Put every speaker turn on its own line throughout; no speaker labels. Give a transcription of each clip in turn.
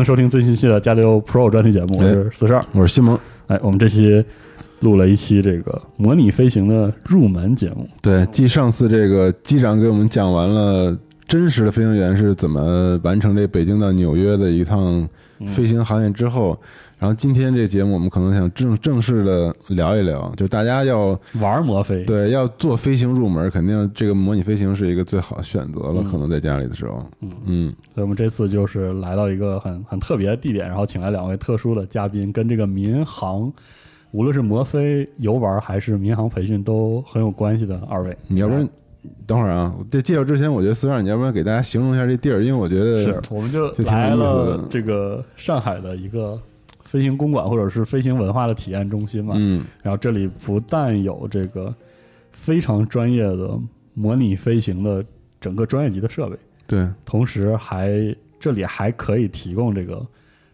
迎收听最新期的加六 Pro 专题节目，我是四十二，
我是西蒙。
哎，我们这期录了一期这个模拟飞行的入门节目。
对，继上次这个机长给我们讲完了真实的飞行员是怎么完成这北京到纽约的一趟飞行航线之后，然后今天这节目我们可能想正正式的聊一聊，就大家要
玩魔飞，
对，要做飞行入门，肯定这个模拟飞行是一个最好的选择了。可能在家里的时候，
嗯。
嗯，
所以我们这次就是来到一个很很特别的地点，然后请来两位特殊的嘉宾，跟这个民航，无论是摩飞游玩还是民航培训都很有关系的二位。
你要不然等会儿啊，在介绍之前，我觉得四十二，你要不然给大家形容一下这地儿，因为我觉得
是，我们就
就
来了这个上海的一个飞行公馆或者是飞行文化的体验中心嘛。
嗯，
然后这里不但有这个非常专业的模拟飞行的整个专业级的设备，
对，
同时还这里还可以提供这个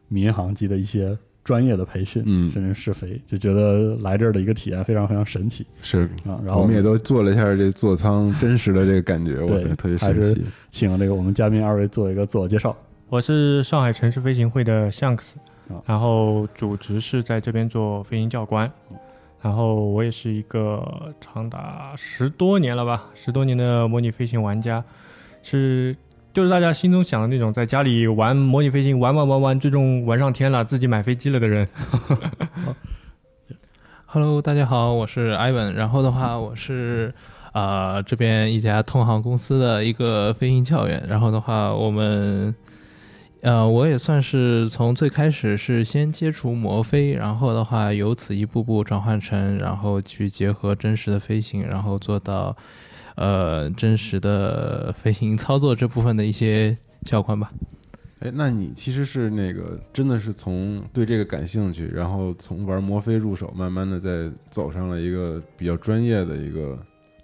民航机的一些专业的培训，
嗯
甚至试飞，就觉得来这儿的一个体验非常非常神奇
是。
啊。然后
我们也都做了一下这座舱真实的这个感觉，我觉得，特别
还是
神奇。
请这个我们嘉宾二位做一个自我介绍。
我是上海城市飞行会的 Shanks，
啊
然后主职是在这边做飞行教官，然后我也是一个长达十多年了吧，十多年的模拟飞行玩家，是就是大家心中想的那种在家里玩模拟飞行玩玩玩玩，最终玩上天了，自己买飞机了的人。
Hello，大家好，我是 Ivan。然后的话，我是啊、呃这边一家通航公司的一个飞行教员。然后的话，我们呃我也算是从最开始是先接触摩飞，然后的话由此一步步转换成，然后去结合真实的飞行，然后做到呃真实的飞行操作这部分的一些教官吧。
哎，那你其实是那个真的是从对这个感兴趣，然后从玩摩飞入手，慢慢的再走上了一个比较专业的一个，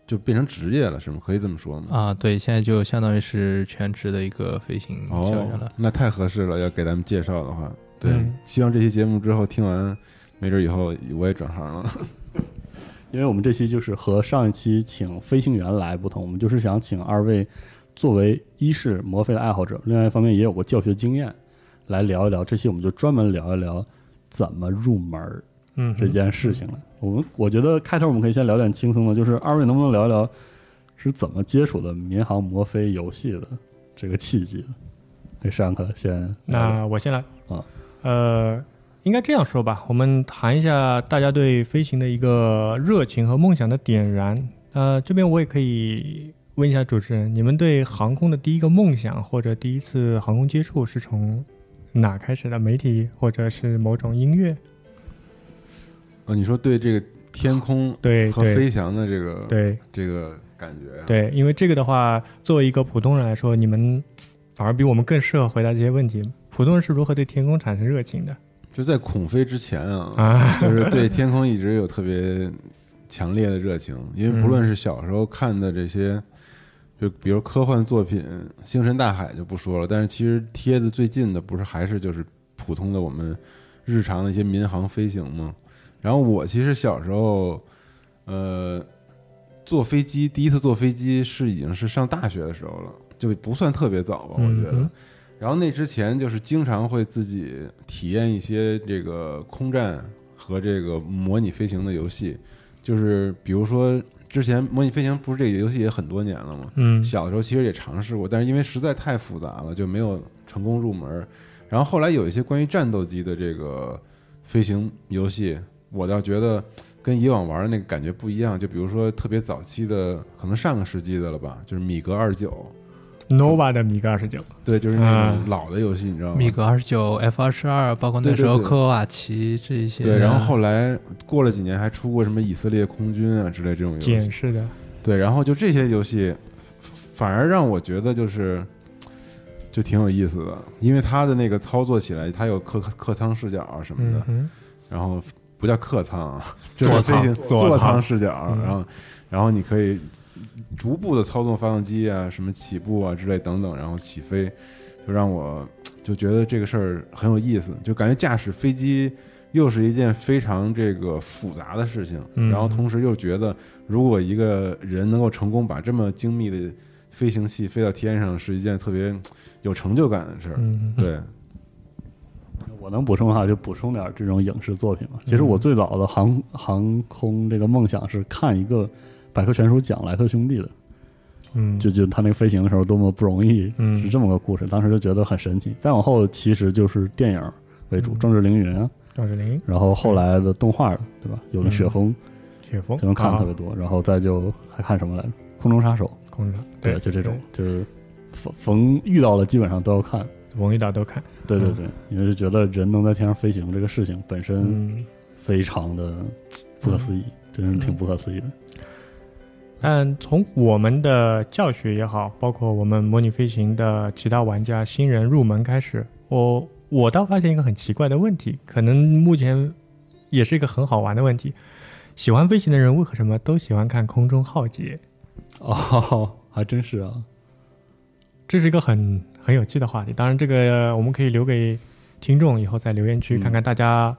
就变成职业了，是吗？可以这么说吗？
啊，对，现在就相当于是全职的一个飞行教员
哦
了。，
那太合适了，要给咱们介绍的话，对，
嗯
希望这期节目之后听完，没准以后我也转行了。
因为我们这期就是和上一期请飞行员来不同，我们就是想请二位作为一是摩飞的爱好者，另外一方面也有过教学经验，来聊一聊。这期我们就专门聊一聊怎么入门这件事情了。我们我觉得开头我们可以先聊点轻松的，就是二位能不能聊一聊是怎么接触的民航摩飞游戏的这个契机的？那上课先
那我先来
啊，
呃，应该这样说吧，我们谈一下大家对飞行的一个热情和梦想的点燃。呃，这边我也可以问一下主持人，你们对航空的第一个梦想或者第一次航空接触是从哪开始的？媒体或者是某种音乐？
哦，你说对这个天空和
对和
飞翔的这个
对
这个感觉啊，
对，因为这个的话，作为一个普通人来说，你们反而比我们更适合回答这些问题。普通人是如何对天空产生热情的？
就在孔飞之前啊，
啊，
就是对天空一直有特别强烈的热情，因为不论是小时候看的这些，就比如科幻作品《星辰大海》就不说了，但是其实贴的最近的不是还是就是普通的我们日常的一些民航飞行吗？然后我其实小时候，呃，坐飞机第一次坐飞机是已经是上大学的时候了，就不算特别早吧，我觉得。然后那之前就是经常会自己体验一些这个空战和这个模拟飞行的游戏，就是比如说之前模拟飞行不是这个游戏也很多年了嘛？
嗯
小的时候其实也尝试过，但是因为实在太复杂了，就没有成功入门。然后后来有一些关于战斗机的这个飞行游戏，我倒觉得跟以往玩的那个感觉不一样。就比如说特别早期的，可能上个世纪的了吧，就是米格二九，
，nova 的米格二十九，
对，就是那
啊
种老的游戏，你知道吗？
米格二十九、F 二十二，包括那时候科瓦奇这一些。
对，然后后来过了几年，还出过什么以色列空军啊之类这种游戏。
是的，
对，然后就这些游戏，反而让我觉得就是就挺有意思的，因为它的那个操作起来，它有客客舱视角啊什么的，
嗯，
然后不叫客舱啊，就是
座
飞行
舱。座
座
舱
舱视角，
嗯。
然后然后你可以逐步的操纵发动机啊，什么起步啊之类等等，然后起飞，就让我就觉得这个事儿很有意思，就感觉驾驶飞机又是一件非常这个复杂的事情，
嗯。
然后同时又觉得如果一个人能够成功把这么精密的飞行器飞到天上，是一件特别有成就感的事儿。
嗯，
对，
我能补充的话，就补充点这种影视作品嘛。其实我最早的航航空这个梦想是看一个百科全书讲莱特兄弟的，
嗯，
就就他那个飞行的时候多么不容易，
嗯
是这么个故事。当时就觉得很神奇。再往后其实就是电影为主，
嗯
政治凌云啊，
壮志凌云、
然后后来的动画，对吧？有了雪峰，
雪峰，
雪峰看的特别
啊
多，然后再就还看什么来着？空中杀手，
空中
对，就这种，就是逢逢遇到了基本上都要看。
文艺岛都看，嗯
对对对，因为就觉得人能在天上飞行这个事情本身
嗯，
非常的不可思议，真是挺不可思议的。
但从我们的教学也好，包括我们模拟飞行的其他玩家新人入门开始，我我倒发现一个很奇怪的问题，可能目前也是一个很好玩的问题。喜欢飞行的人为什么都喜欢看《空中浩劫》？
哦，还真是啊，
这是一个很很有趣的话题。当然，这个我们可以留给听众以后在留言区
嗯
看看大家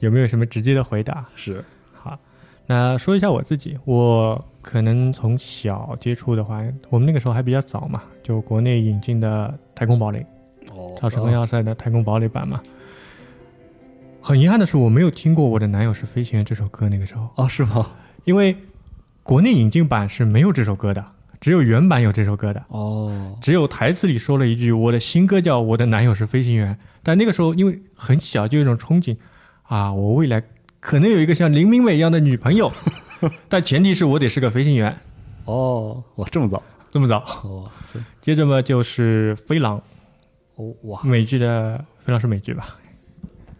有没有什么直接的回答。
是
好，那说一下我自己，我可能从小接触的话，我们那个时候还比较早嘛，就国内引进的《太空堡垒》
哦
超时空要塞的《太空堡垒》版嘛。很遗憾的是，我没有听过《我的男友是飞行员》这首歌，那个时候，
哦，是吗？
因为国内引进版是没有这首歌的，只有原版有这首歌的。
哦，
只有台词里说了一句：“我的新歌叫《我的男友是飞行员》。”但那个时候因为很小，就有一种憧憬啊，我未来可能有一个像林明美一样的女朋友，但前提是我得是个飞行员。
哦，哇，这么早？
这么早，
哦，
接着嘛就是《飞狼
哦，哇》，
美剧的《飞狼》是美剧吧？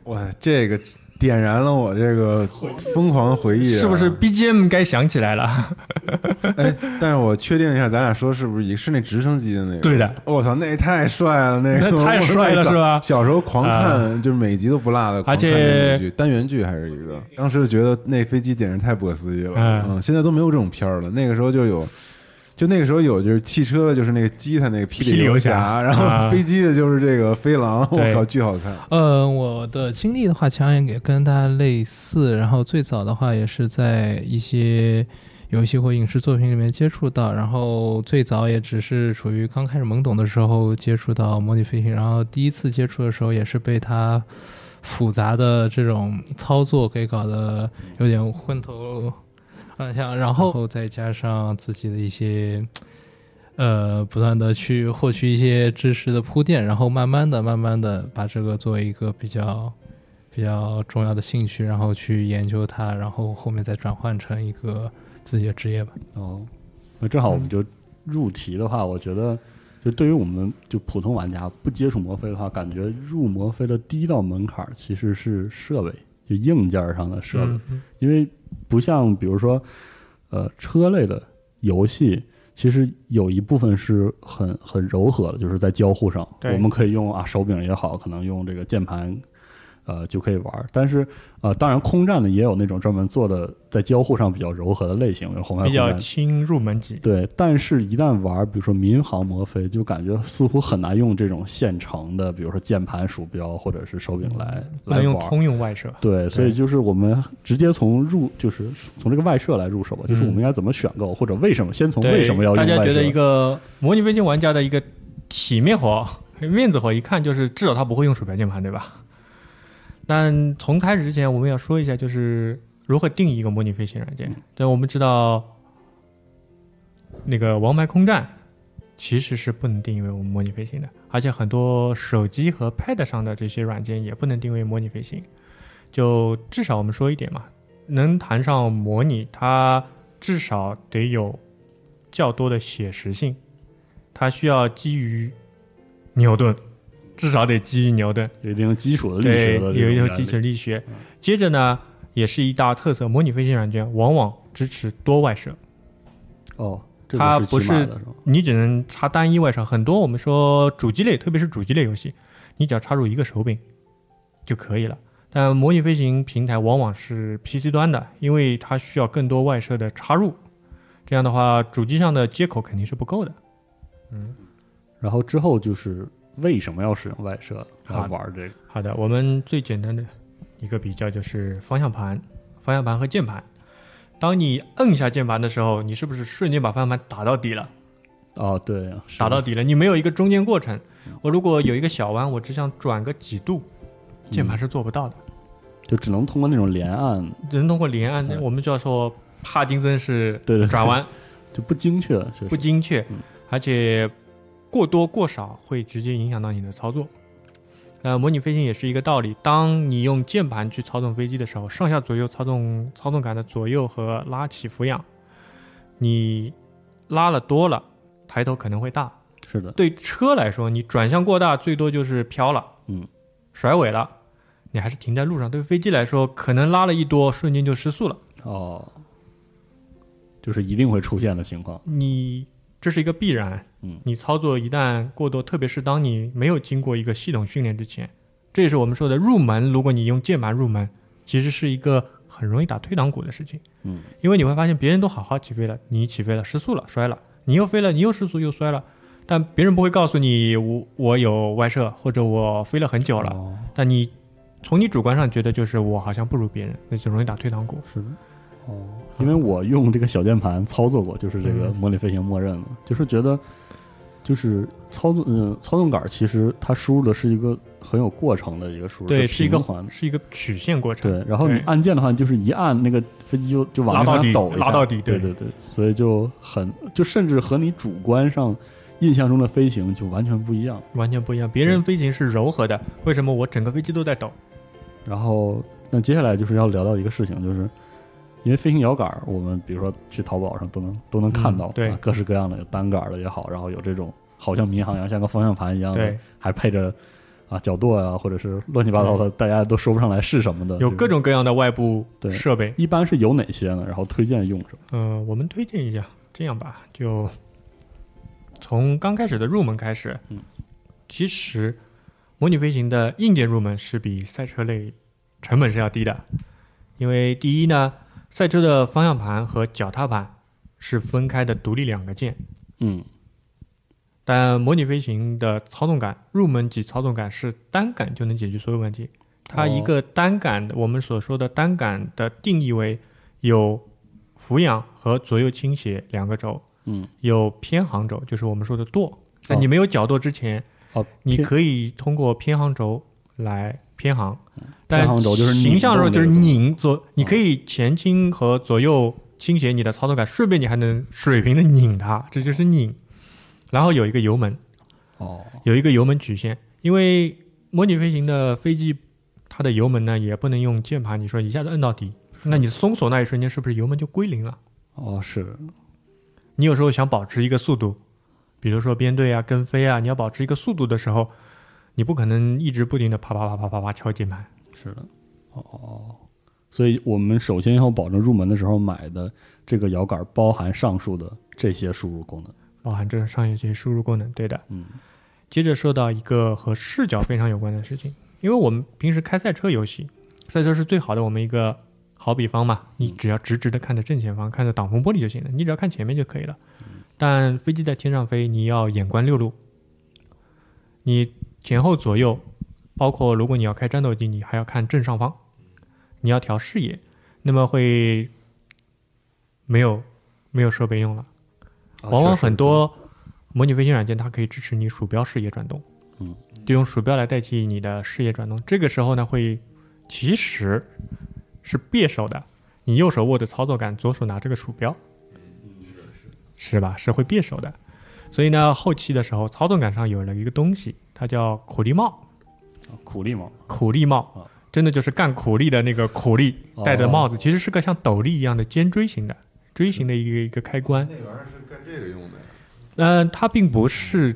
哇，这个点燃了我这个疯狂回忆、啊，
是不是 BGM 该响起来了？
哎，但是我确定一下，咱俩说是不是一是那直升机的那个？
对的，
我操，那也太帅了，那个
太帅了是吧
小时候狂看，就是每集都不落的，
而且
单元剧还是一个，当时就觉得那飞机简直太不可思议了。
嗯
嗯，现在都没有这种片儿了，那个时候就有。就那个时候有，就是汽车的，就是那个吉他那个霹
霹雳游
游
侠
然后
啊
飞机的就是这个飞狼，我
对
靠，巨好看。
呃，我的经历的话，其实也跟大家类似。然后最早的话，也是在一些游戏或影视作品里面接触到。然后最早也只是处于刚开始懵懂的时候接触到模拟飞行。然后第一次接触的时候，也是被它复杂的这种操作给搞得有点昏头乱向。然后再加上自己的一些。呃，不断的去获取一些知识的铺垫，然后慢慢的、慢慢的把这个作为一个比较比较重要的兴趣，然后去研究它，然后后面再转换成一个自己的职业吧。
哦，那正好我们就入题的话，我觉得就对于我们就普通玩家不接触魔飞的话，感觉入魔飞的第一道门槛其实是设备，就硬件上的设备，
嗯
因为不像比如说呃车类的游戏，其其实有一部分是很很柔和的，就是在交互上，我们可以用啊手柄也好，可能用这个键盘。呃，就可以玩，但是呃，当然空战呢也有那种专门做的在交互上比较柔和的类型，比如红外
比较轻入门级。
对，但是一旦玩，比如说民航魔飞，就感觉似乎很难用这种现成的，比如说键盘、鼠标或者是手柄来来玩。
用通用外设。
对，所以就是我们直接从入，就是从这个外设来入手吧。就是我们应该怎么选购，或者为什么先从为什么要用外设？
大家觉得一个模拟飞行玩家的一个体面活、面子活，一看就是至少他不会用鼠标键盘，对吧？但从开始之前，我们要说一下，就是如何定义一个模拟飞行软件。对，我们知道那个《王牌空战》其实是不能定义为我们模拟飞行的，而且很多手机和 Pad 上的这些软件也不能定位模拟飞行。就至少我们说一点嘛，能谈上模拟，它至少得有较多的写实性，它需要基于牛顿，至少得基于牛顿。
有一定基础的历
对，
史的
有一
个
个基础力学。接着呢，也是一大特色，模拟飞行软件往往支持多外设，
哦，这个
它不是？你只能插单一外设。很多我们说主机类，特别是主机类游戏，你只要插入一个手柄就可以了。但模拟飞行平台往往是 PC 端的，因为它需要更多外设的插入，这样的话，主机上的接口肯定是不够的。
嗯然后之后就是为什么要使用外设来
好
玩这个？
好的，我们最简单的一个比较就是方向盘、方向盘和键盘。当你摁下键盘的时候，你是不是瞬间把方向盘打到底了？
哦，对，是
打到底了，你没有一个中间过程。我如果有一个小弯，我只想转个几度，键盘是做不到的，
就只能通过那种连按，
只能通过连按。
嗯
我们就要说帕金森式
对对对。
转弯。
就不精确，
不精确。
嗯，
而且过多过少会直接影响到你的操作。呃，模拟飞行也是一个道理。当你用键盘去操纵飞机的时候，上下左右操纵操纵杆的左右和拉起俯仰，你拉了多了，抬头可能会大。
是的，
对车来说，你转向过大，最多就是飘了，
嗯，
甩尾了，你还是停在路上。对飞机来说，可能拉了一多，瞬间就失速了。
哦，就是一定会出现的情况。
你这是一个必然。
嗯，
你操作一旦过多，特别是当你没有经过一个系统训练之前，这也是我们说的入门。如果你用键盘入门，其实是一个很容易打退堂鼓的事情。
嗯，
因为你会发现别人都好好起飞了，你起飞了失速了摔了，你又飞了，你又失速又摔了，但别人不会告诉你我我有外设或者我飞了很久了，
哦，
但你从你主观上觉得就是我好像不如别人，那就容易打退堂鼓。
是的。哦，因为我用这个小键盘操作过，就是这个
嗯
模拟飞行默认的，就是觉得，就是操纵，嗯，操纵杆其实它输入的是一个很有过程的一个输入，
对，
是
是一个
环。
是一个曲线过程。
对，然后你按键的话，就是一按那个飞机就就往那
拉到底
边抖
拉到底对
对对对，所以就很就甚至和你主观上印象中的飞行就完全不一样。
完全不一样。别人飞行是柔和的，为什么我整个飞机都在抖？
然后，那接下来就是要聊到一个事情，就是因为飞行摇杆儿，我们比如说去淘宝上都能都能看到，
嗯对
啊各式各样的有单杆儿的也好，然后有这种好像民航一样，像个方向盘一样的，，还配着啊角舵啊，或者是乱七八糟的，大家都说不上来是什么的，
有各种各样的外部
对
设备。
一般是有哪些呢？然后推荐用什么？
呃，我们推荐一下，这样吧，就从刚开始的入门开始。
嗯，
其实模拟飞行的硬件入门是比赛车类成本是要低的，因为第一呢，赛车的方向盘和脚踏板是分开的独立两个键，
嗯，
但模拟飞行的操纵杆入门级操纵杆是单杆就能解决所有问题。它一个单杆的，我们所说的单杆的定义为有俯仰和左右倾斜两个轴，
嗯，
有偏航轴，就是我们说的舵。在你没有角舵之前，
哦，
你可以通过偏航轴来偏航，但
轴就是
形象上就是
拧
左，你可以前倾和左右倾斜你的操作杆，顺便你还能水平的拧它，这就是拧。然后有一个油门，
哦，
有一个油门曲线，因为模拟飞行的飞机，它的油门呢也不能用键盘，你说一下子摁到底，那你松锁那一瞬间是不是油门就归零了？
哦，是，
你有时候想保持一个速度，比如说编队啊、跟飞啊，你要保持一个速度的时候，你不可能一直不停的啪啪啪啪啪啪敲键盘。
是的，哦，所以我们首先要保证入门的时候买的这个摇杆包含上述的这些输入功能。
包含这上一些输入功能，对的。
嗯，
接着说到一个和视角非常有关的事情，因为我们平时开赛车游戏，赛车是最好的我们一个好比方嘛，你只要直直的看着正前方，看着挡风玻璃就行了，你只要看前面就可以了。但飞机在天上飞，你要眼观六路，你前后左右，包括如果你要开战斗机，你还要看正上方，你要调视野，那么会没有没有设备用了。往往很多模拟飞行软件它可以支持你鼠标视野转动，
嗯，
就用鼠标来代替你的视野转动。这个时候呢，会其实是别手的，你右手握着操作杆，左手拿这个鼠标，是吧？是会别手的。所以呢，后期的时候，操作杆上有了一个东西，它叫苦力帽。
苦力帽，
苦力帽
啊，
真的就是干苦力的那个苦力
哦
戴的帽子，其实是个像斗笠一样的尖锥形的锥形的一个一个开关。
那玩意儿是干这个用的呀？
嗯，它并不是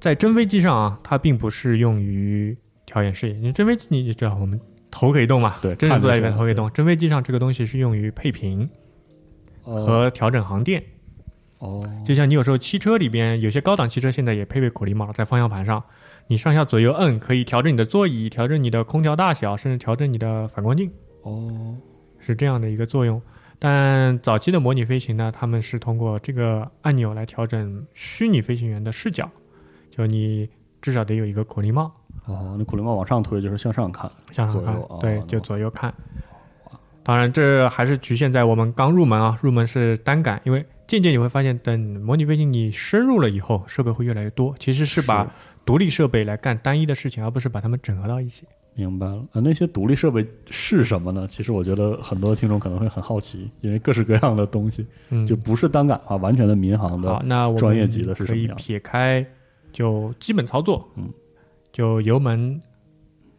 在真飞机上啊，它并不是用于调演视野。你真飞机你知道，我们头可以动嘛？
对
真人坐在里面头可以动。真飞机上这个东西是用于配平
呃
和调整航电。
哦，
就像你有时候汽车里边有些高档汽车现在也配备苦力帽，在方向盘上，你上下左右摁可以调整你的座椅，调整你的空调大小，甚至调整你的反光镜。
哦，
是这样的一个作用。但早期的模拟飞行呢，他们是通过这个按钮来调整虚拟飞行员的视角，就你至少得有一个苦力帽
哦，那苦力帽往上推就是向上看，
向上看对，就左右看。当然，这还是局限在我们刚入门啊，入门是单杆，因为渐渐你会发现，等模拟飞行你深入了以后，设备会越来越多，其实是把独立设备来干单一的事情，而不是把它们整合到一起。
明白了。呃，那些独立设备是什么呢？其实我觉得很多听众可能会很好奇，因为各式各样的东西，
嗯，
就不是单杆化，完全的民航
好，
的。
那我
专业级的是什么
可以撇开就基本操作，
嗯，
就油门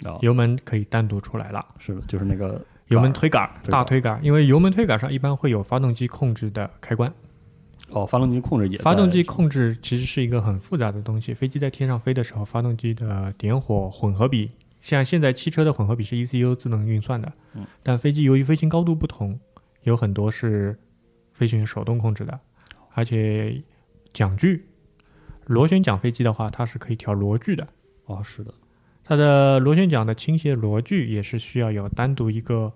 啊，
油门可以单独出来了，
是的，就是那个
油门推杆大推杆，因为油门推杆上一般会有发动机控制的开关。
哦，发动机控制也
发动机控制其实是一个很复杂的东西，飞机在天上飞的时候，发动机的点火混合比，像现在汽车的混合比是 ECU 自动运算的，
嗯
但飞机由于飞行高度不同，有很多是飞行员手动控制的，而且桨距，螺旋桨飞机的话，它是可以调螺距的。
哦，是的，
它的螺旋桨的倾斜螺距也是需要有单独一个，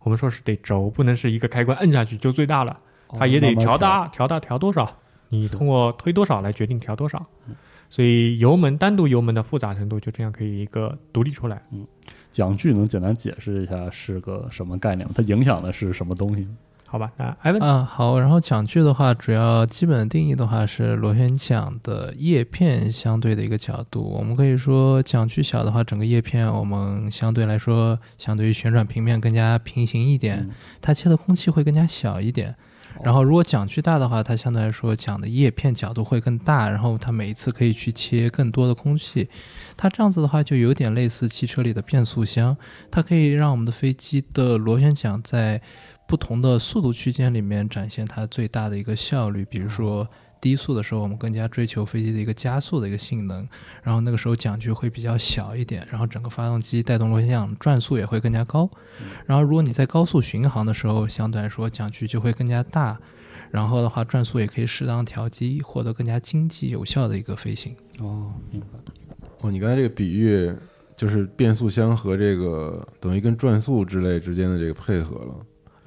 我们说是得轴，不能是一个开关摁下去就最大了，
哦
它也得
慢慢
调大，调大调多少，你通过推多少来决定调多少
嗯。
所以油门单独油门的复杂程度就这样可以一个独立出来。
嗯桨距能简单解释一下是个什么概念吗？它影响的是什么东西？
好吧，那艾文，
啊，好，然后桨距的话，主要基本定义的话是螺旋桨的叶片相对的一个角度。我们可以说桨距小的话，整个叶片我们相对来说，相对于旋转平面更加平行一点，
嗯
它切的空气会更加小一点。然后如果桨距大的话，它相对来说桨的叶片角度会更大，然后它每一次可以去切更多的空气。它这样子的话，就有点类似汽车里的变速箱，它可以让我们的飞机的螺旋桨在不同的速度区间里面展现它最大的一个效率。比如说低速的时候，我们更加追求飞机的一个加速的一个性能，然后那个时候桨距会比较小一点，然后整个发动机带动螺旋桨转速也会更加高。然后如果你在高速巡航的时候，相对来说桨距就会更加大。然后的话，转速也可以适当调低，获得更加经济有效的一个飞行。
哦，明白。
哦，你刚才这个比喻就是变速箱和这个等于跟转速之类之间的这个配合了。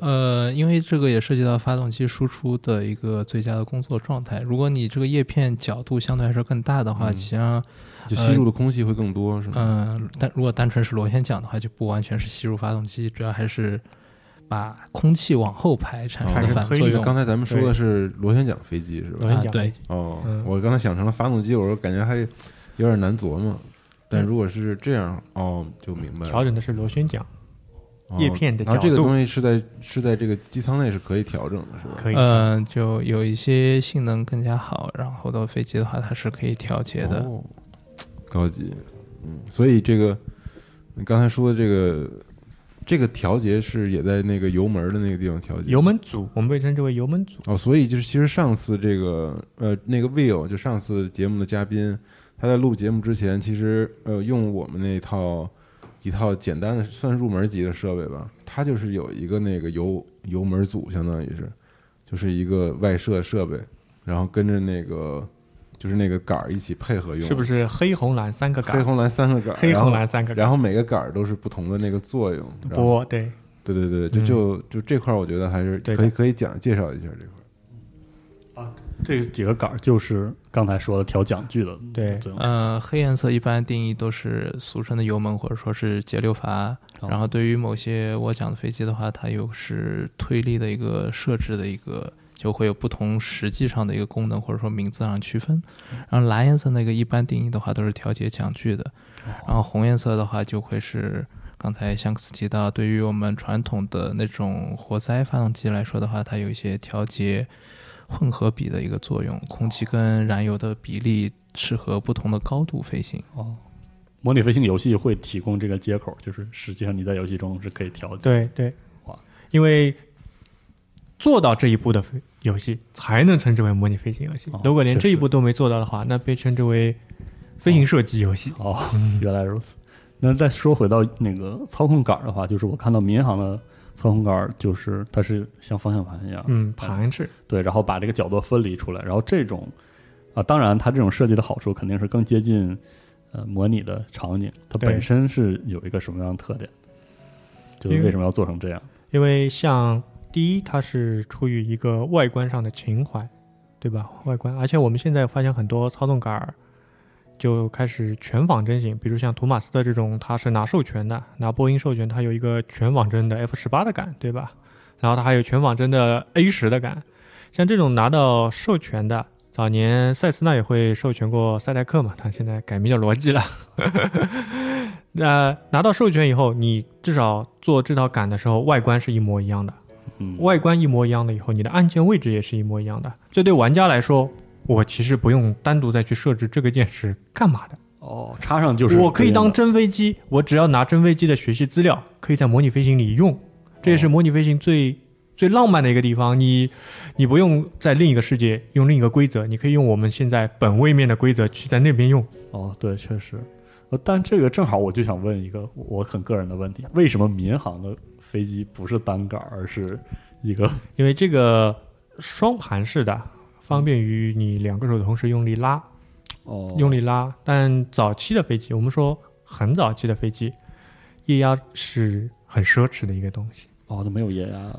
呃，因为这个也涉及到发动机输出的一个最佳的工作状态。如果你这个叶片角度相对来说更大的话，
嗯
其
就吸入的空气会更多，是吗？
嗯、但如果单纯是螺旋桨的话，就不完全是吸入发动机，主要还是把空气往后排产生
哦
的反作用。
刚才咱们说的是螺旋桨飞机是吧？
螺旋桨
啊对
哦，
嗯
我刚才想成了发动机，我说感觉还有点难琢磨。但如果是这样，哦，就明白了。
调整的是螺旋桨，
哦
叶片的
然后这个东西是在是在这个机舱内是可以调整的，是吧？
可以。
嗯、就有一些性能更加好，然后的飞机的话，它是可以调节的。
哦，高级，嗯，所以这个你刚才说的这个这个调节是也在那个油门的那个地方调节。
油门组，我们被称之为油门组。
哦，所以就是其实上次这个呃那个 Will 就上次节目的嘉宾，他在录节目之前，其实呃用我们那套一套简单的算入门级的设备吧，它就是有一个那个油油门组，相当于是就是一个外设设备，然后跟着那个就是那个杆儿一起配合用，
是不是黑红蓝三个杆？
黑红蓝三个杆儿，
黑红蓝三个杆，
然后每个杆儿都是不同的那个作用。
波对。
对对对，就
嗯。
就就这块儿，我觉得还是
对
可以可以讲介绍一下这块儿。
这几个杆儿就是刚才说的调桨距的
对。
呃，黑颜色一般定义都是俗称的油门或者说是节流阀。
哦
然后对于某些我讲的飞机的话，它又是推力的一个设置的一个，就会有不同实际上的一个功能或者说名字上区分。然后蓝颜色那个一般定义的话都是调节桨距的，然后红颜色的话就会是刚才香克斯提到，对于我们传统的那种活塞发动机来说的话，它有一些调节混合比的一个作用，空气跟燃油的比例适合不同的高度飞行。
哦，模拟飞行游戏会提供这个接口，就是实际上你在游戏中是可以调节。
对对
哇，
因为做到这一步的飞游戏才能称之为模拟飞行游戏
哦。
如果连这一步都没做到的话，那被称之为飞行射击游戏。
哦，原来如此。那再说回到那个操控杆儿的话，就是我看到民航的操控杆儿，就是它是像方向盘一样，
嗯，盘式
对，然后把这个角度分离出来，然后这种啊，当然它这种设计的好处肯定是更接近呃模拟的场景，它本身是有一个什么样的特点？就
为
为什么要做成这样？
因为像第一，它是出于一个外观上的情怀，对吧？外观，而且我们现在发现很多操纵杆儿就开始全仿真型，比如像图马斯的这种，它是拿授权的，拿波音授权，它有一个全仿真的 F 十八的杆，对吧？然后它还有全仿真的 A 十的杆，像这种拿到授权的。早年塞斯纳也会授权过赛代克嘛，它现在改名叫罗技了。那拿到授权以后，你至少做这套杆的时候，外观是一模一样的。
嗯，
外观一模一样的以后，你的按键位置也是一模一样的。这对玩家来说，我其实不用单独再去设置这个键是干嘛的。
哦，插上就是
我可以当真飞机，我只要拿真飞机的学习资料，可以在模拟飞行里用。这也是模拟飞行最最浪漫的一个地方。你你不用在另一个世界用另一个规则，你可以用我们现在本位面的规则去在那边用。
哦，对，确实。呃，但这个正好我就想问一个我很个人的问题：为什么民航的飞机不是单杆，而是一个
因为这个双盘式的，方便于你两个手同时用力拉。
哦
用力拉。但早期的飞机，我们说很早期的飞机，液压是很奢侈的一个东西
哦，都没有液压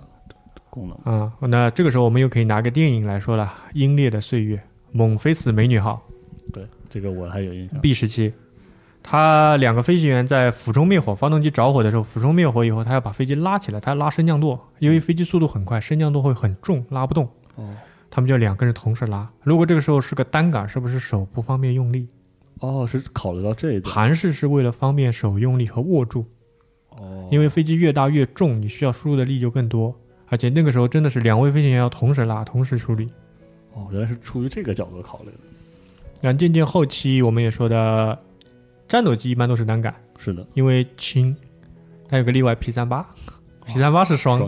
功能。
啊、那这个时候，我们又可以拿个电影来说了，《英烈的岁月》，猛飞死美女号
对，这个我还有印象。
B 十七。他两个飞行员在俯冲灭火，发动机着火的时候，俯冲灭火以后，他要把飞机拉起来，他要拉升降舵，因为飞机速度很快，升降舵会很重，拉不动。
哦
他们就两个人同时拉。如果这个时候是个单杆，是不是手不方便用力？
哦，是考虑到这一点。
盘式是为了方便手用力和握住。
哦，
因为飞机越大越重，你需要输入的力就更多，而且那个时候真的是两位飞行员要同时拉、同时出力。
哦，原来是出于这个角度考虑的。
那渐渐后期我们也说的，战斗机一般都是单杆，
是的，
因为轻。但有个例外，P 三八，P 三八是双。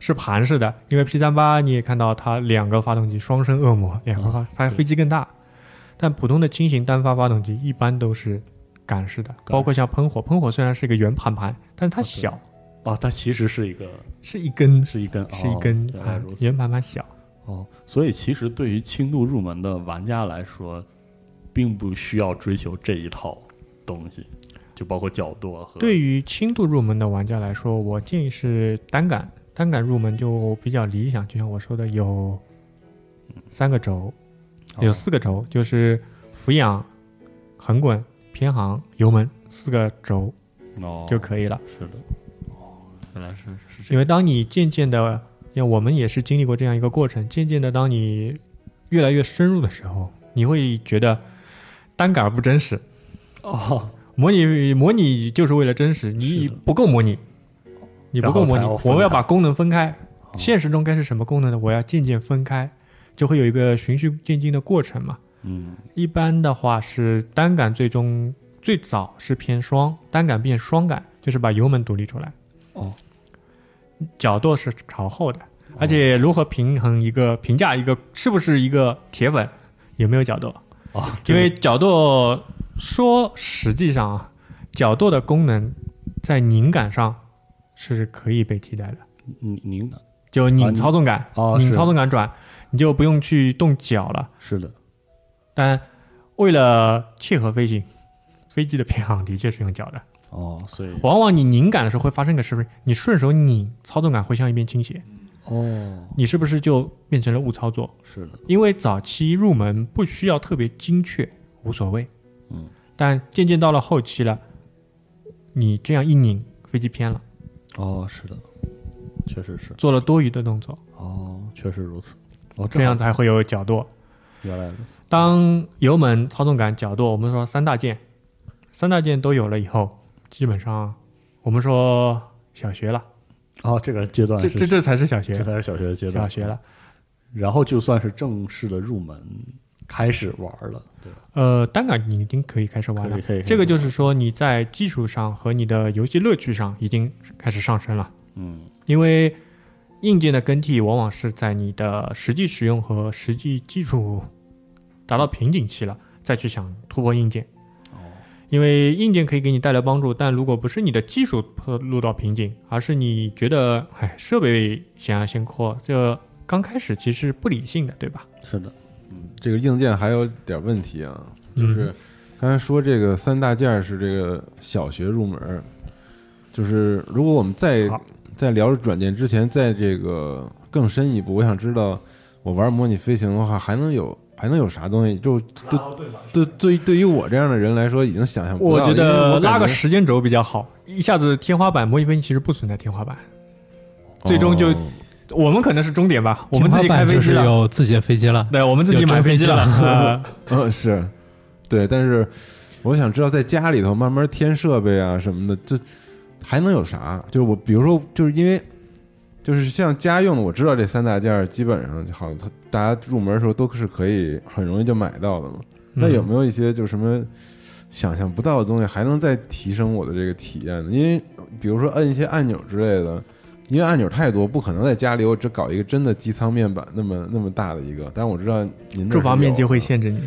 是盘式的，因为 P 三八你也看到它两个发动机双生恶魔，两个发它飞机更大。但普通的轻型单发发动机一般都是杆式的，包括像喷火，喷火虽然是一个圆盘盘，但是它小，
哦，它其实是一个
是一根
是一根，
是一根。圆盘盘小。
哦，所以其实对于轻度入门的玩家来说，并不需要追求这一套东西，就包括角度和
对于轻度入门的玩家来说，我建议是单杆，单杆入门就比较理想。就像我说的，有三个轴，
哦
有四个轴，就是俯仰、横滚、偏航、油门四个轴
哦
就可以了。
是的。哦，原来是是这样。
因为当你渐渐的，因为我们也是经历过这样一个过程，渐渐的，当你越来越深入的时候，你会觉得单杆不真实。
哦，
模拟模拟就是为了真实，你不够模拟，你不够模拟我们要把功能分开。
哦
现实中该是什么功能呢？我要渐渐分开，就会有一个循序渐进的过程嘛。
嗯，
一般的话是单杆，最终最早是偏双，单杆变双杆，就是把油门独立出来。
哦，
角度是朝后的，而且如何平衡一个评价一个是不是一个铁粉，有没有角度？
哦，
因为角度说实际上啊，角舵的功能在拧杆上是可以被替代的，
您您
就拧操纵杆，
哦
拧操纵杆转，你就不用去动脚了。
是的，
但为了切合飞行，飞机的偏航的确是用脚的。
哦，所以
往往你拧杆的时候会发生个什么？你顺手拧，操纵杆会向一边倾斜，
哦，
你是不是就变成了误操作？
是的，
因为早期入门不需要特别精确，无所谓。
嗯，
但渐渐到了后期了，你这样一拧，飞机偏了，
哦，是的，确实是，
做了多余的动作，
哦，确实如此，哦，
这样才会有角度。
原来如此，
当油门、操纵杆、角度，我们说三大件，三大件都有了以后，基本上我们说小学了，
哦，这个阶段是
这这这才是小学。
这，才是小学的阶段，
小学了。
然后就算是正式的入门，开始玩了，对？
呃，单杆你已经可以开始玩了这个就是说你在技术上和你的游戏乐趣上已经开始上升了。
嗯，
因为硬件的更替往往是在你的实际使用和实际技术达到瓶颈期了，再去想突破硬件。因为硬件可以给你带来帮助，但如果不是你的技术落到瓶颈，而是你觉得哎设备想要先扩，这刚开始其实是不理性的，对吧？
是的，
这个硬件还有点问题啊，就是刚才说这个三大件是这个小学入门，就是如果我们在
好
在聊软件之前，在这个更深一步，我想知道我玩模拟飞行的话，还能有还能有啥东西？就对对对，对于我这样的人来说，已经想象不到。
我觉得
我
拉个时间轴比较好，一下子天花板模拟飞行其实不存在天花板，最终就
哦
我们可能是终点吧，我们自己开飞机了，
有自己的飞机了。
对，我们自己买飞机了，
嗯，是，对，但是我想知道，在家里头慢慢添设备啊什么的，这还能有啥？就是我，比如说，就是因为就是像家用的，我知道这三大件基本上好像它大家入门的时候都是可以很容易就买到的嘛。那有没有一些就是什么想象不到的东西，还能再提升我的这个体验呢？因为比如说按一些按钮之类的。因为按钮太多，不可能在家里我只搞一个真的机舱面板那么那么大的一个。但是我知道您这
住房面积会限制你。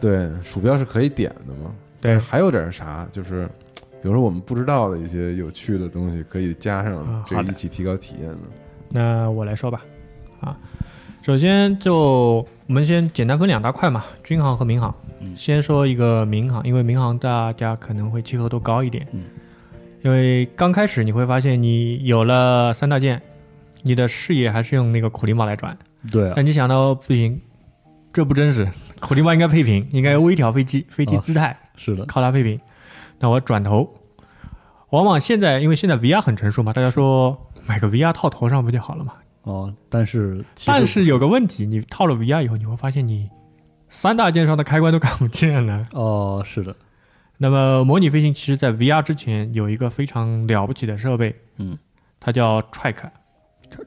对，鼠标是可以点的嘛？
对，
还有点啥？就是比如说我们不知道的一些有趣的东西，可以加上一起提高体验的。
那我来说吧，啊，首先就我们先简单分两大块嘛，军航和民航。
嗯
先说一个民航，因为民航大家可能会契合度高一点。
嗯，
因为刚开始你会发现你有了三大件，你的视野还是用那个苦力猫来转，
对啊，
但你想到不行，这不真实，苦力猫应该配平，应该微调飞机，飞机
哦
姿态。
是的，
靠它配平。那我转头，往往现在因为现在 VR 很成熟嘛，大家说买个 VR 套头上不就好了嘛？
哦，但是
但是有个问题，你套了 VR 以后，你会发现你三大件上的开关都看不见了。
哦，是的，
那么模拟飞行其实在 VR 之前有一个非常了不起的设备，
嗯，
它叫 Track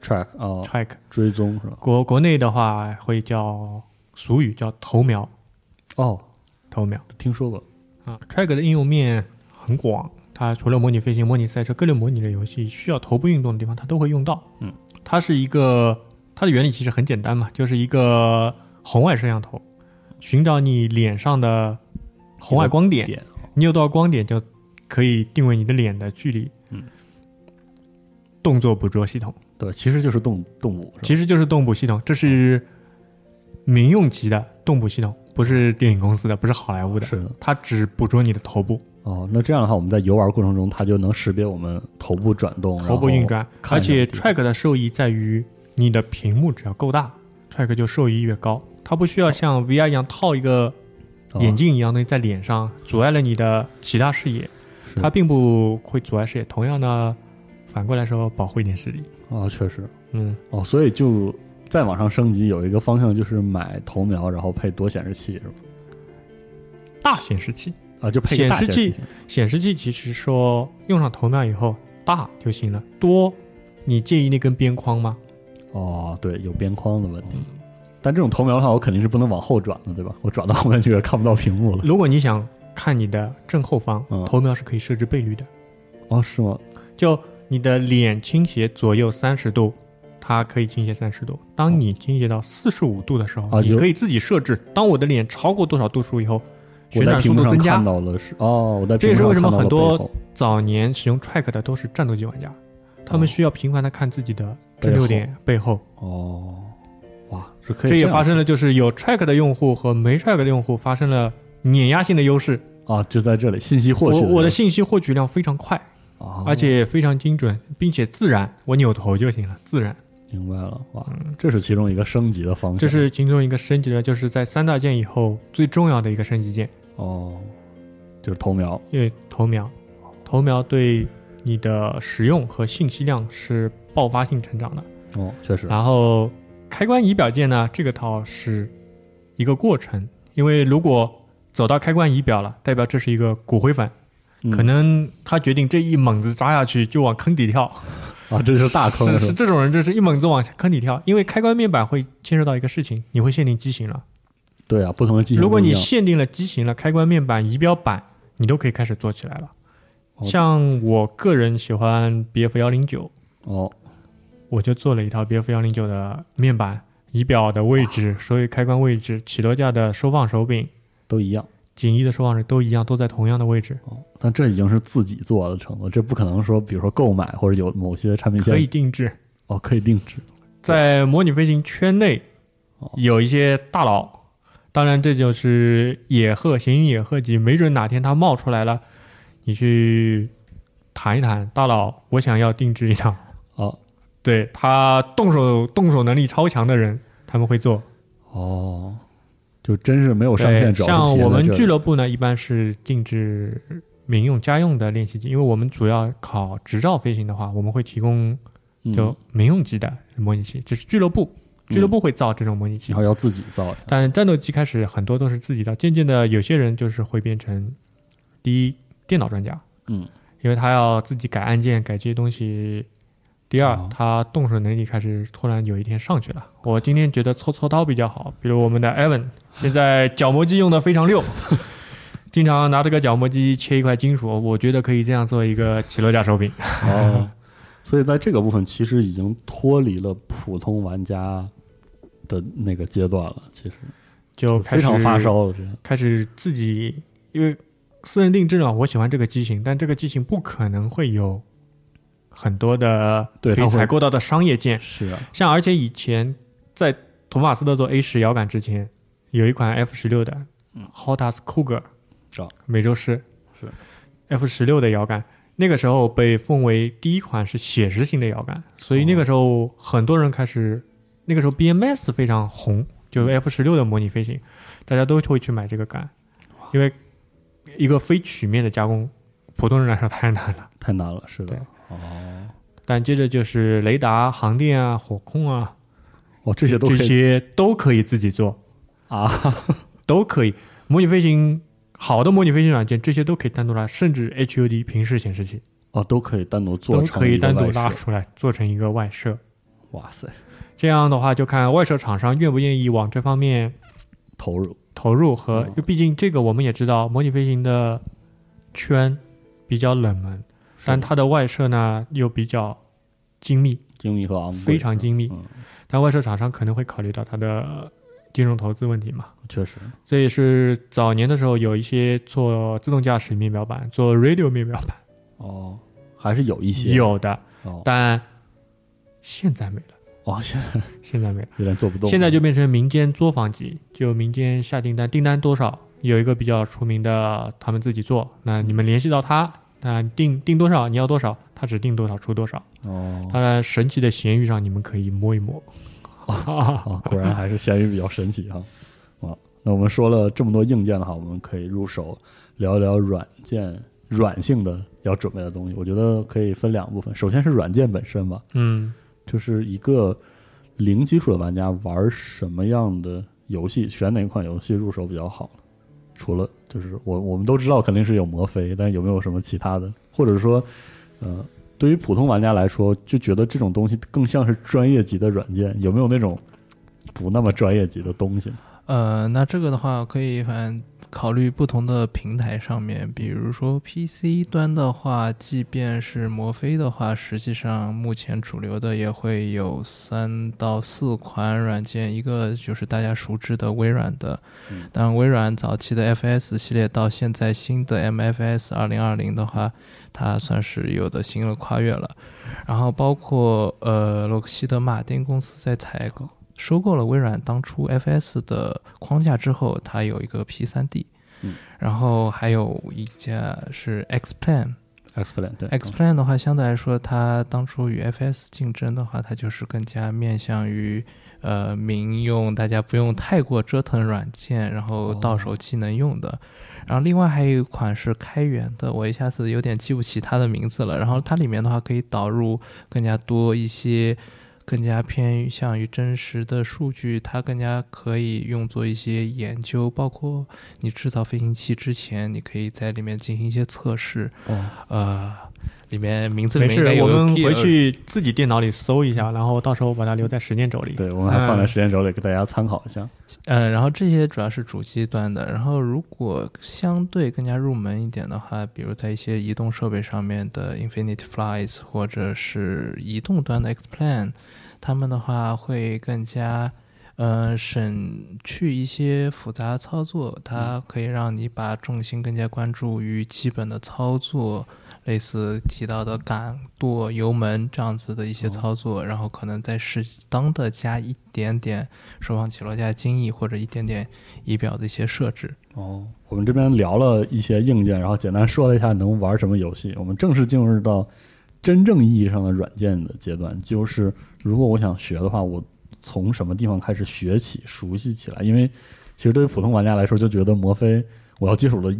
track 哦
，Track，
追踪是吧？
国国内的话会叫俗语叫头瞄。
哦，
头瞄。
听说过，
啊，Track 的应用面很广，它除了模拟飞行、模拟赛车各类模拟的游戏需要头部运动的地方，它都会用到。
嗯，
它是一个它的原理其实很简单嘛，就是一个红外摄像头，寻找你脸上的红外光点，
点
你有多少光点就可以定位你的脸的距离。
嗯，
动作捕捉系统
对，其实就是动动物，
其实就是动捕系统，这是民用级的动捕系统，不是电影公司的，不是好莱坞的，
是的。
它只捕捉你的头部。
哦，那这样的话，我们在游玩过程中，它就能识别我们头部转动、
头部运转，而且 Track 的受益在于你的屏幕只要够大，Track 就受益越高。它不需要像 VR 一样套一个
哦
眼镜一样的在脸上，阻碍了你的其他视野。它并不会阻碍视野，同样呢，反过来说保护一点视力。
哦，确实
嗯，
哦，所以就再往上升级，有一个方向就是买头瞄，然后配多显示器，是吧？
大显示器，
啊，就配
显示器
器
显示器其实说用上头瞄以后大就行了，多你介意那根边框吗？
哦，对，有边框的问题。
嗯
但这种头瞄的话，我肯定是不能往后转的，对吧？我转到后面去也看不到屏幕了。
如果你想看你的正后方，
嗯
头瞄是可以设置倍率的。
哦，是吗？
就你的脸倾斜左右三十度，它可以倾斜三十度。当你倾斜到四十五度的时候，
啊就
你可以自己设置。当我的脸超过多少度数以后，
我
旋转速度增加
看。到了是哦，我在
这也是为什么很多
背后
早年使用 track 的都是战斗机玩家，他们需要频繁的看自己的这六点背后。
哦，哇，是可以
这也发生了，就是有 track 的用户和没 track 的用户发生了碾压性的优势。
啊，就在这里信息获取
我我的
的
信息获取量非常快，
啊，
而且非常精准，并且自然，我扭头就行了，自然。
明白了，哇，这是其中一个升级的方式，
这是其中一个升级的，就是在三大件以后最重要的一个升级件，
哦，就是头瞄
因为头瞄，头瞄对你的使用和信息量是爆发性成长的。
哦，确实
然后开关仪表键呢，这个套是一个过程，因为如果走到开关仪表了，代表这是一个骨灰粉，
嗯。
可能他决定这一猛子扎下去就往坑底跳，
啊，这是大坑
是这种人，就是一猛子往坑底跳，因为开关面板会牵涉到一个事情，你会限定机型了。
对啊，不同的机型
如果你限定了机型了，开关面板、仪表板，你都可以开始做起来了。
哦。
像我个人喜欢 BF 幺零九，
哦，
我就做了一套 BF 幺零九的面板、仪表的位置、所有开关位置、起落架的收放手柄、
都一样。
锦衣的收放手都一样，都在同样的位置，
哦，但这已经是自己做的程度，这不可能说，比如说购买或者有某些产品线。
可以定制。
哦，可以定制。
在模拟飞行圈内
哦。
有一些大佬，当然这就是野鹤闲云野鹤级，没准哪天它冒出来了，你去谈一谈，大佬，我想要定制一套。
哦
对他动手动手能力超强的人，他们会做。
哦，就真是没有上
对
限，
像我们俱乐部呢，一般是定制民用家用的练习机，因为我们主要考执照飞行的话，我们会提供就
嗯
民用级的模拟器，就是俱乐部，俱乐部会造这种模拟器。
然后要自己造的
但战斗机开始很多都是自己造，渐渐的有些人就是会变成第一电脑专家，
嗯，
因为他要自己改按键、改这些东西。第二，
哦
他动手能力开始突然有一天上去了。我今天觉得搓搓刀比较好，比如我们的 Evan，现在角磨机用的非常溜，经常拿这个角磨机切一块金属，我觉得可以这样做一个起落架手柄。
哦，所以在这个部分其实已经脱离了普通玩家的那个阶段了，其实
就开始
非常发烧了，
开始自己因为私人定制呢，我喜欢这个机型，但这个机型不可能会有很多的可以采购到的商业件。
是啊，
像而且以前在托马斯特做 A 十摇杆之前，有一款 F 十六的
嗯。
Hotas Cougar，
啊
美洲狮。
是。
F 十六的摇杆。那个时候被奉为第一款是写实型的摇杆，所以那个时候很多人开始，那个时候 BMS 非常红，就 F 十六的模拟飞行，大家都会去买这个杆，因为一个非曲面的加工，普通人来说太难了。
太难了，是的。
对，
哦，
但接着就是雷达、航电啊、火控啊，
哦，这些都可以。
这些都可以自己做，
啊，
都可以。模拟飞行好的模拟飞行软件，这些都可以单独拉，甚至 HUD 平视显示器。
哦，都可以单独做
都
成
可以单独拉出来，做成一个外设。
哇塞，
这样的话，就看外设厂商愿不愿意往这方面
投入。
投入。和，
哦
因为毕竟这个我们也知道，模拟飞行的圈比较冷门，但它的外设呢又比较精密，
精密和昂贵，
非常精密。
嗯，
但外设厂商可能会考虑到它的金融投资问题嘛。
确实，
这也是早年的时候有一些做自动驾驶面表板、做 radio 面表板。
哦，还是有一些。
有的，
哦。
但现在没了，
哦，现在。
现在没了。
有点做不动，
现在就变成民间作坊级，就民间下订单，订单多少有一个比较出名的，他们自己做，那你们联系到他，那定定多少，你要多少，他只定多少出多少。
哦
当然，神奇的咸鱼上你们可以摸一摸。
啊，果然还是咸鱼比较神奇哈。啊，那我们说了这么多硬件的话，我们可以入手聊一聊软件软性的要准备的东西。我觉得可以分两部分，首先是软件本身吧，
嗯，
就是一个零基础的玩家玩什么样的游戏，选哪款游戏入手比较好呢？除了就是我我们都知道肯定是有魔飞，但有没有什么其他的，或者说，呃，对于普通玩家来说，就觉得这种东西更像是专业级的软件，有没有那种不那么专业级的东西呢？
呃，那这个的话可以反正考虑不同的平台上面，比如说 PC 端的话，即便是摩飞的话，实际上目前主流的也会有三到四款软件，一个就是大家熟知的微软的，当然微软早期的 FS 系列到现在新的 MFS 二零二零的话，它算是有的新的跨越了。然后包括呃洛克希德马丁公司在采购收购了微软当初 FS 的框架之后，它有一个 P3D，
嗯
然后还有一家是 Xplan。
Xplan 对
Xplan 的话，相对来说，它当初与 FS 竞争的话，它就是更加面向于呃民用，大家不用太过折腾软件，然后到手即能用的。然后另外还有一款是开源的，我一下子有点记不起它的名字了。然后它里面的话可以导入更加多一些。更加偏向于真实的数据，它更加可以用作一些研究，包括你制造飞行器之前，你可以在里面进行一些测试。
哦，
呃，里面名字里
没事我们回去自己电脑里搜一下，然后到时候把它留在时间轴里。
对，我们还放在
嗯
时间轴里给大家参考一下。
呃，然后这些主要是主机端的，然后如果相对更加入门一点的话，比如在一些移动设备上面的 Infinity Flies 或者是移动端的 Xplan，他们的话会更加呃省去一些复杂的操作，它可以让你把重心更加关注于基本的操作。类似提到的杆、舵、油门这样子的一些操作，然后可能再适当的加一点点手放起落架精益或者一点点仪表的一些设置。
哦，我们这边聊了一些硬件，然后简单说了一下能玩什么游戏。我们正式进入到真正意义上的软件的阶段，就是如果我想学的话，我从什么地方开始学起、熟悉起来？因为其实对于普通玩家来说，就觉得摩飞我要接触的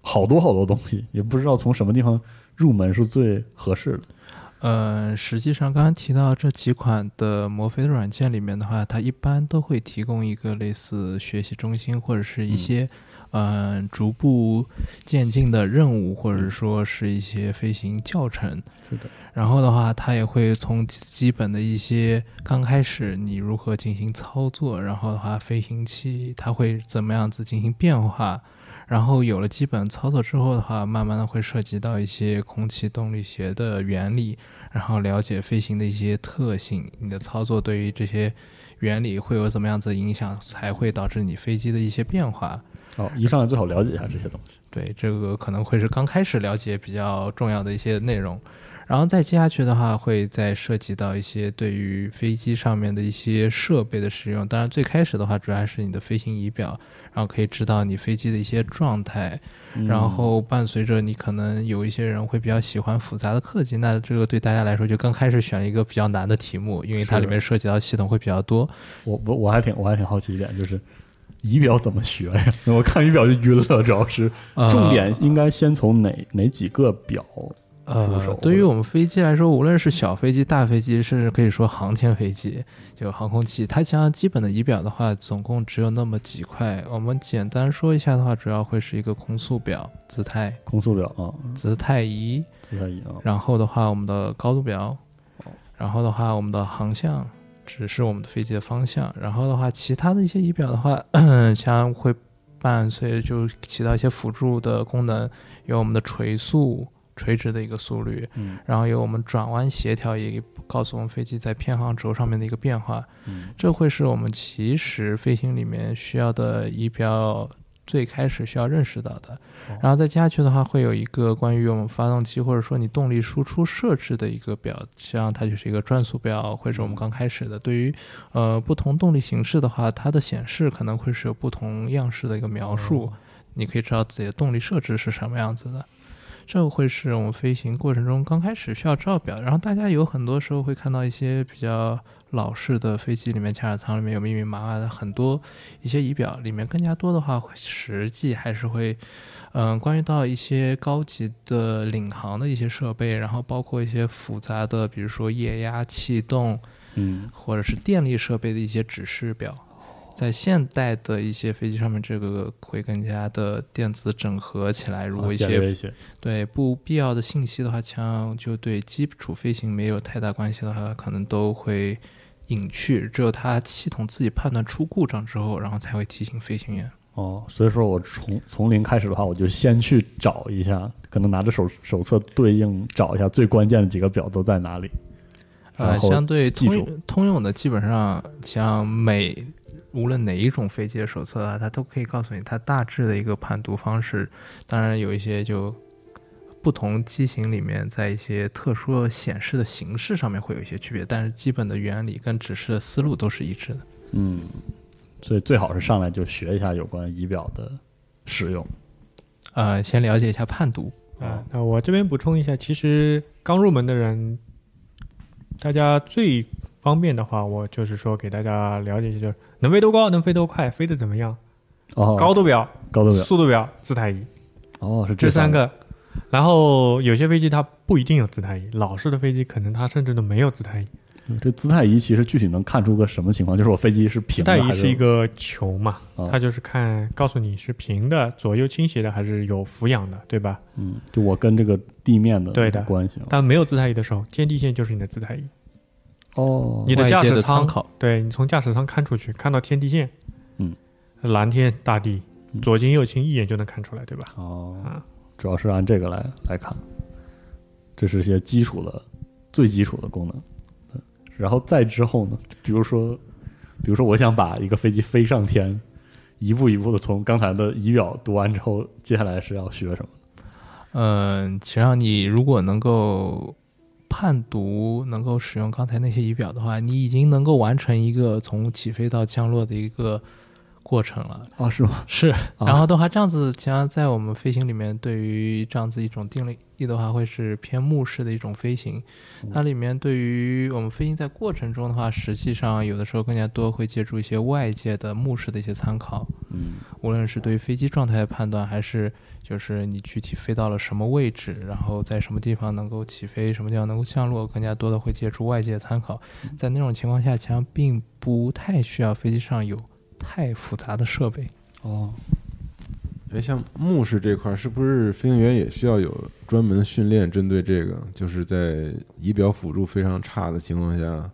好多好多东西，也不知道从什么地方入门是最合适的。
呃，实际上刚刚提到这几款的摩飞的软件里面的话，它一般都会提供一个类似学习中心或者是一些、呃逐步渐进的任务，或者说是一些飞行教程。
是的，
然后的话，它也会从基基本的一些刚开始你如何进行操作，然后的话，飞行器它会怎么样子进行变化。然后有了基本操作之后的话，慢慢的会涉及到一些空气动力学的原理，然后了解飞行的一些特性，你的操作对于这些原理会有怎么样子的影响，才会导致你飞机的一些变化。
哦，一上来最好了解一下这些东西。
对，这个可能会是刚开始了解比较重要的一些内容，然后再接下去的话，会再涉及到一些对于飞机上面的一些设备的使用。当然，最开始的话，主要还是你的飞行仪表，然后可以知道你飞机的一些状态，
嗯
然后伴随着你可能有一些人会比较喜欢复杂的科技，那这个对大家来说就刚开始选了一个比较难的题目，因为它里面涉及到系统会比较多。
我我我还挺我还挺好奇一点，就是仪表怎么学呀？我看仪表就晕了，主要是
呃
重点应该先从哪哪几个表？入手
呃，对于我们飞机来说，无论是小飞机、大飞机，甚至可以说航天飞机，就航空器，它像基本的仪表的话，总共只有那么几块。我们简单说一下的话，主要会是一个空速表、姿态、
空速表啊，
姿态仪，
姿态仪啊，
然后的话，我们的高度表，然后的话，我们的航向指示我们的飞机的方向，然后的话，其他的一些仪表的话，像会伴随就起到一些辅助的功能，有我们的垂速。垂直的一个速率，
嗯
然后有我们转弯协调，也告诉我们飞机在偏航轴上面的一个变化。
嗯
这会是我们其实飞行里面需要的仪表最开始需要认识到的。然后再接下去的话，会有一个关于我们发动机或者说你动力输出设置的一个表，实际上它就是一个转速表，会是我们刚开始的。对于呃不同动力形式的话，它的显示可能会是有不同样式的一个描述，你可以知道自己的动力设置是什么样子的。这会是我们飞行过程中刚开始需要照表，然后大家有很多时候会看到一些比较老式的飞机里面驾驶舱里面有密密麻麻的很多一些仪表，里面更加多的话，实际还是会，嗯、关于到一些高级的领航的一些设备，然后包括一些复杂的，比如说液压、气动
嗯
或者是电力设备的一些指示表。在现代的一些飞机上面，这个会更加的电子整合起来。如果一些对不必要的信息的话，像就对基础飞行没有太大关系的话，可能都会隐去，只有它系统自己判断出故障之后，然后才会提醒飞行员。
哦，所以说我从从零开始的话，我就先去找一下，可能拿着手手册对应找一下最关键的几个表都在哪里。
呃，相对通用通用的，基本上像每无论哪一种飞机的手册啊，它都可以告诉你它大致的一个判读方式。当然有一些就不同机型里面，在一些特殊显示的形式上面会有一些区别，但是基本的原理跟指示的思路都是一致的。
嗯，所以最好是上来就学一下有关仪表的使用。
呃，先了解一下判读。
啊，那我这边补充一下，其实刚入门的人，大家最方便的话，我就是说给大家了解一下，就是能飞多高，能飞多快，飞得怎么样，
哦，
高度表、
高度表，
速度表、姿态仪
哦，是
这三
三
个。然后有些飞机它不一定有姿态仪，老式的飞机可能它甚至都没有姿态仪。
嗯这姿态仪其实具体能看出个什么情况？就是我飞机是平的姿
态仪是一个球嘛，
哦
它就是看告诉你是平的、左右倾斜的还是有俯仰的，对吧？
嗯，就我跟这个地面的
对的
关系。
但没有姿态仪的时候，天地线就是你的姿态仪。
哦，
你的驾驶舱
考，
对你从驾驶舱看出去，看到天地线，
嗯，
蓝天大地
嗯，
左近右近一眼就能看出来，对吧？
哦
啊，
主要是按这个来来看，这是一些基础的、最基础的功能。嗯然后再之后呢，比如说，比如说我想把一个飞机飞上天，一步一步的从刚才的仪表读完之后，接下来是要学什么？
嗯，其实上你如果能够判读，能够使用刚才那些仪表的话，你已经能够完成一个从起飞到降落的一个过程了。
啊，是吗？
是，
啊
然后的话，这样子，其实在我们飞行里面，对于这样子一种定义的话，会是偏目视的一种飞行。它里面对于我们飞行在过程中的话，实际上有的时候更加多会借助一些外界的目视的一些参考。
嗯，
无论是对于飞机状态的判断，还是就是你具体飞到了什么位置，然后在什么地方能够起飞，什么地方能够降落，更加多的会借助外界参考。在那种情况下，其实并不太需要飞机上有太复杂的设备。
哦，
哎，像目视这块儿，是不是飞行员也需要有专门的训练？针对这个，就是在仪表辅助非常差的情况下，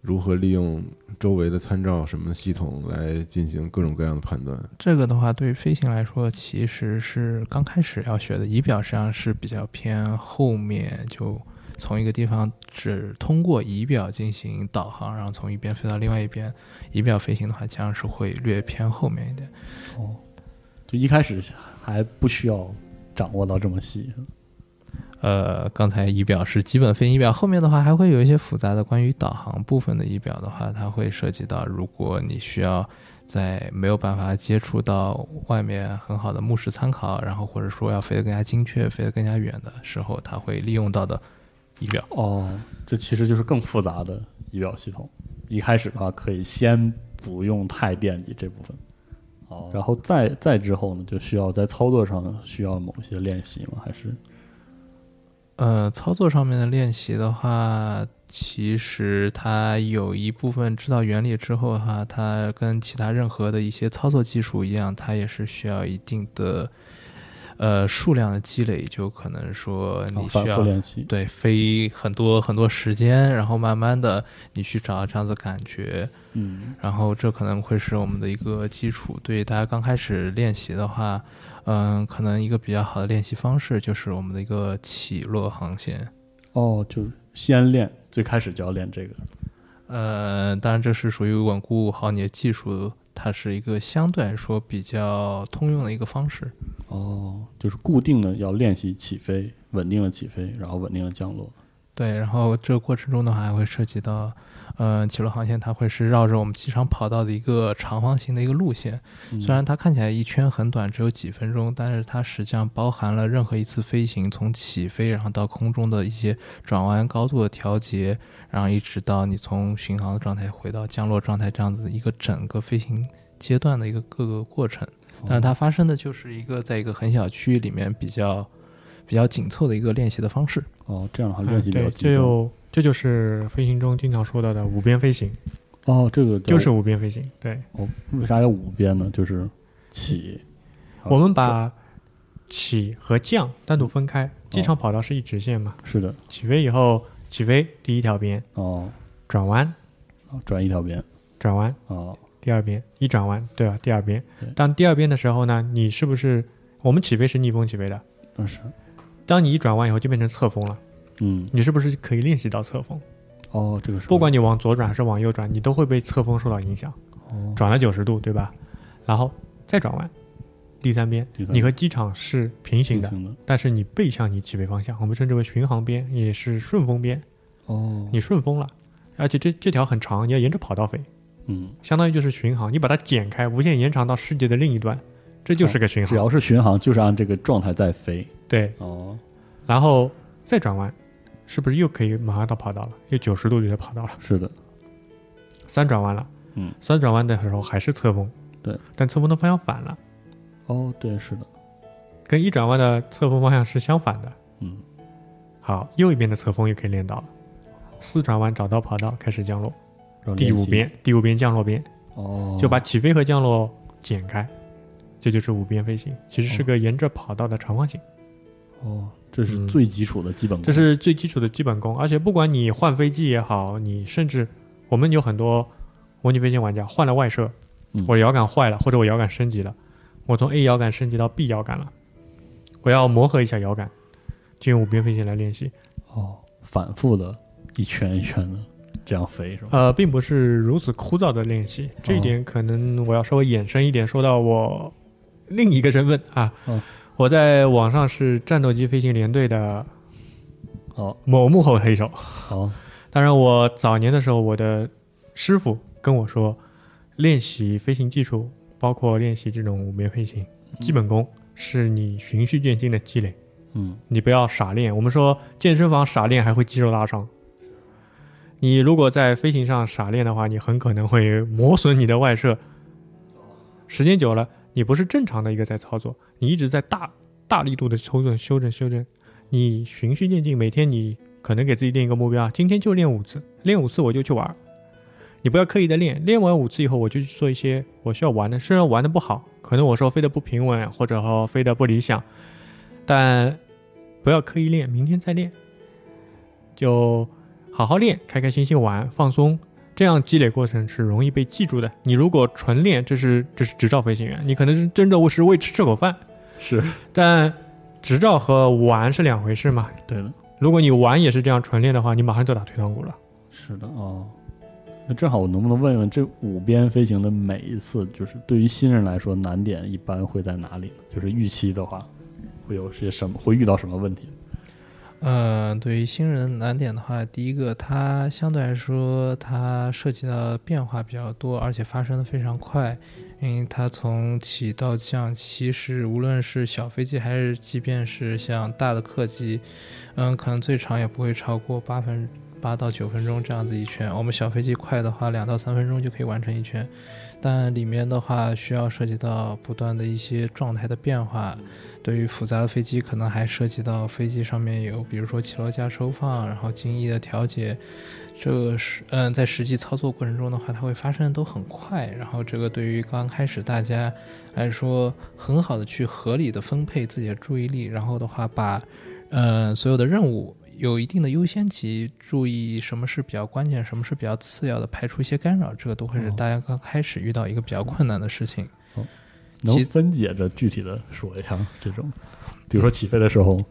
如何利用周围的参照什么系统来进行各种各样的判断？
这个的话，对于飞行来说，其实是刚开始要学的。仪表实际上是比较偏后面，就从一个地方只通过仪表进行导航，然后从一边飞到另外一边。仪表飞行的话，这样是会略偏后面一点。
哦，就一开始还不需要掌握到这么细，
呃，刚才仪表是基本飞行仪表，后面的话还会有一些复杂的关于导航部分的仪表的话，它会涉及到，如果你需要在没有办法接触到外面很好的目视参考，然后或者说要飞得更加精确、飞得更加远的时候，它会利用到的仪表。
哦，这其实就是更复杂的仪表系统。一开始的话，可以先不用太惦记这部分，
哦
然后再再之后呢，就需要在操作上需要某些练习吗？还是
呃，操作上面的练习的话，其实它有一部分知道原理之后的话，它跟其他任何的一些操作技术一样，它也是需要一定的呃数量的积累，就可能说你需要、
复练习？
对飞很多很多时间，然后慢慢的你去找到这样子感觉，
嗯，
然后这可能会是我们的一个基础。对大家刚开始练习的话，嗯，可能一个比较好的练习方式就是我们的一个起落航线。
哦，就是先练，最开始就要练这个。
呃，当然这是属于稳固好你的技术，它是一个相对来说比较通用的一个方式。
哦，就是固定的要练习起飞，稳定的起飞，然后稳定的降落。
对，然后这个过程中的话，还会涉及到，呃，起落航线它会是绕着我们机场跑道的一个长方形的一个路线。
嗯
虽然它看起来一圈很短，只有几分钟，但是它实际上包含了任何一次飞行从起飞然后到空中的一些转弯高度的调节，然后一直到你从巡航的状态回到降落状态这样子一个整个飞行阶段的一个各个过程。但是它发生的就是一个在一个很小区域里面比较比较紧凑的一个练习的方式。
哦，这样的话
嗯
练习比较
对，
集中。
这就这就是飞行中经常说到的五边飞行，
哦，这个
就是五边飞行。对，
哦，为啥要五边呢？就是起，
我们把起和降单独分开，机场跑道是一直线嘛，
是的，
起飞以后起飞第一条边，
哦，
转弯。
哦转一条边。
转弯，
哦，
第二边一转弯，对吧？第二边，当第二边的时候呢，你是不是我们起飞是逆风起飞的？
那是。
当你一转弯以后就变成侧风了，
嗯。
你是不是可以练习到侧风？
哦，这个是
不管你往左转还是往右转，你都会被侧风受到影响，
哦。
转了九十度，对吧？然后再转弯，第三边
第三
你和机场是平行的，
平行的。
但是你背向你起飞方向，我们称之为巡航边，也是顺风边，
哦，
你顺风了，而且这这条很长，你要沿着跑道飞，
嗯，
相当于就是巡航，你把它剪开，无限延长到世界的另一端，这就是个巡航。
只要是巡航，就是按这个状态在飞。
对，
哦，
然后再转弯，是不是又可以马上到跑道了？又九十度就在跑道了。
是的，
三转弯了，
嗯，
三转弯的时候还是侧风，
对，
但侧风的方向反了，
哦，对，是的，
跟一转弯的侧风方向是相反的。
嗯，
好，右一边的侧风又可以练到了。四转弯找到跑道，开始降落。第五边，第五边降落边，
哦，
就把起飞和降落剪开，这就是五边飞行。其实是个沿着跑道的长方形，
哦，这是
嗯
最基础的基本功，
这是最基础的基本功。而且不管你换飞机也好，你甚至我们有很多模拟飞行玩家换了外设，
嗯
我摇杆坏了，或者我摇杆升级了，我从 A 摇杆升级到 B 摇杆了，我要磨合一下摇杆，就用五边飞行来练习。
哦，反复的一圈一圈的这样飞是吧？
呃，并不是如此枯燥的练习，这一
哦
点可能我要稍微衍生一点，说到我另一个身份啊，
嗯
我在网上是战斗机飞行联队的
哦
某幕后黑手。
好，
当然，我早年的时候，我的师傅跟我说，练习飞行技术，包括练习这种五边飞行基本功，是你循序渐进的积累。
嗯
你不要傻练。我们说健身房傻练还会肌肉拉伤。你如果在飞行上傻练的话，你很可能会磨损你的外设。时间久了，你不是正常的一个在操作，你一直在大大力度的修正、修正、修正。你循序渐进，每天你可能给自己定一个目标，今天就练五次，练五次我就去玩儿。你不要刻意的练，练完五次以后，我就去做一些我需要玩的。虽然玩的不好，可能我说飞得不平稳，或者说飞得不理想，但不要刻意练，明天再练，就好好练，开开心心玩，放松，这样积累过程是容易被记住的。你如果纯练，这是这是执照飞行员，你可能是真的是为吃这口饭，
是
但执照和玩是两回事嘛。
对的，
如果你玩也是这样纯练的话，你马上就打退堂鼓了。
是的哦。那正好，我能不能问问这五边飞行的每一次，就是对于新人来说，难点一般会在哪里？就是预期的话，会有些什么，会遇到什么问题？
呃，对于新人难点的话，第一个，它相对来说它涉及到变化比较多，而且发生的非常快，因为它从起到降，其实无论是小飞机还是即便是像大的客机，嗯，可能最长也不会超过八分八到九分钟这样子一圈。我们小飞机快的话，两到三分钟就可以完成一圈，但里面的话需要涉及到不断的一些状态的变化。对于复杂的飞机，可能还涉及到飞机上面有，比如说起落架收放，然后襟翼的调节。这个是，嗯，在实际操作过程中的话，它会发生的都很快。然后这个对于刚开始大家来说，很好的去合理的分配自己的注意力，然后的话把，呃，所有的任务有一定的优先级，注意什么是比较关键，什么是比较次要的，排除一些干扰，这个都会是
哦
大家刚开始遇到一个比较困难的事情。
能分解着具体的说一下这种，比如说起飞的时候，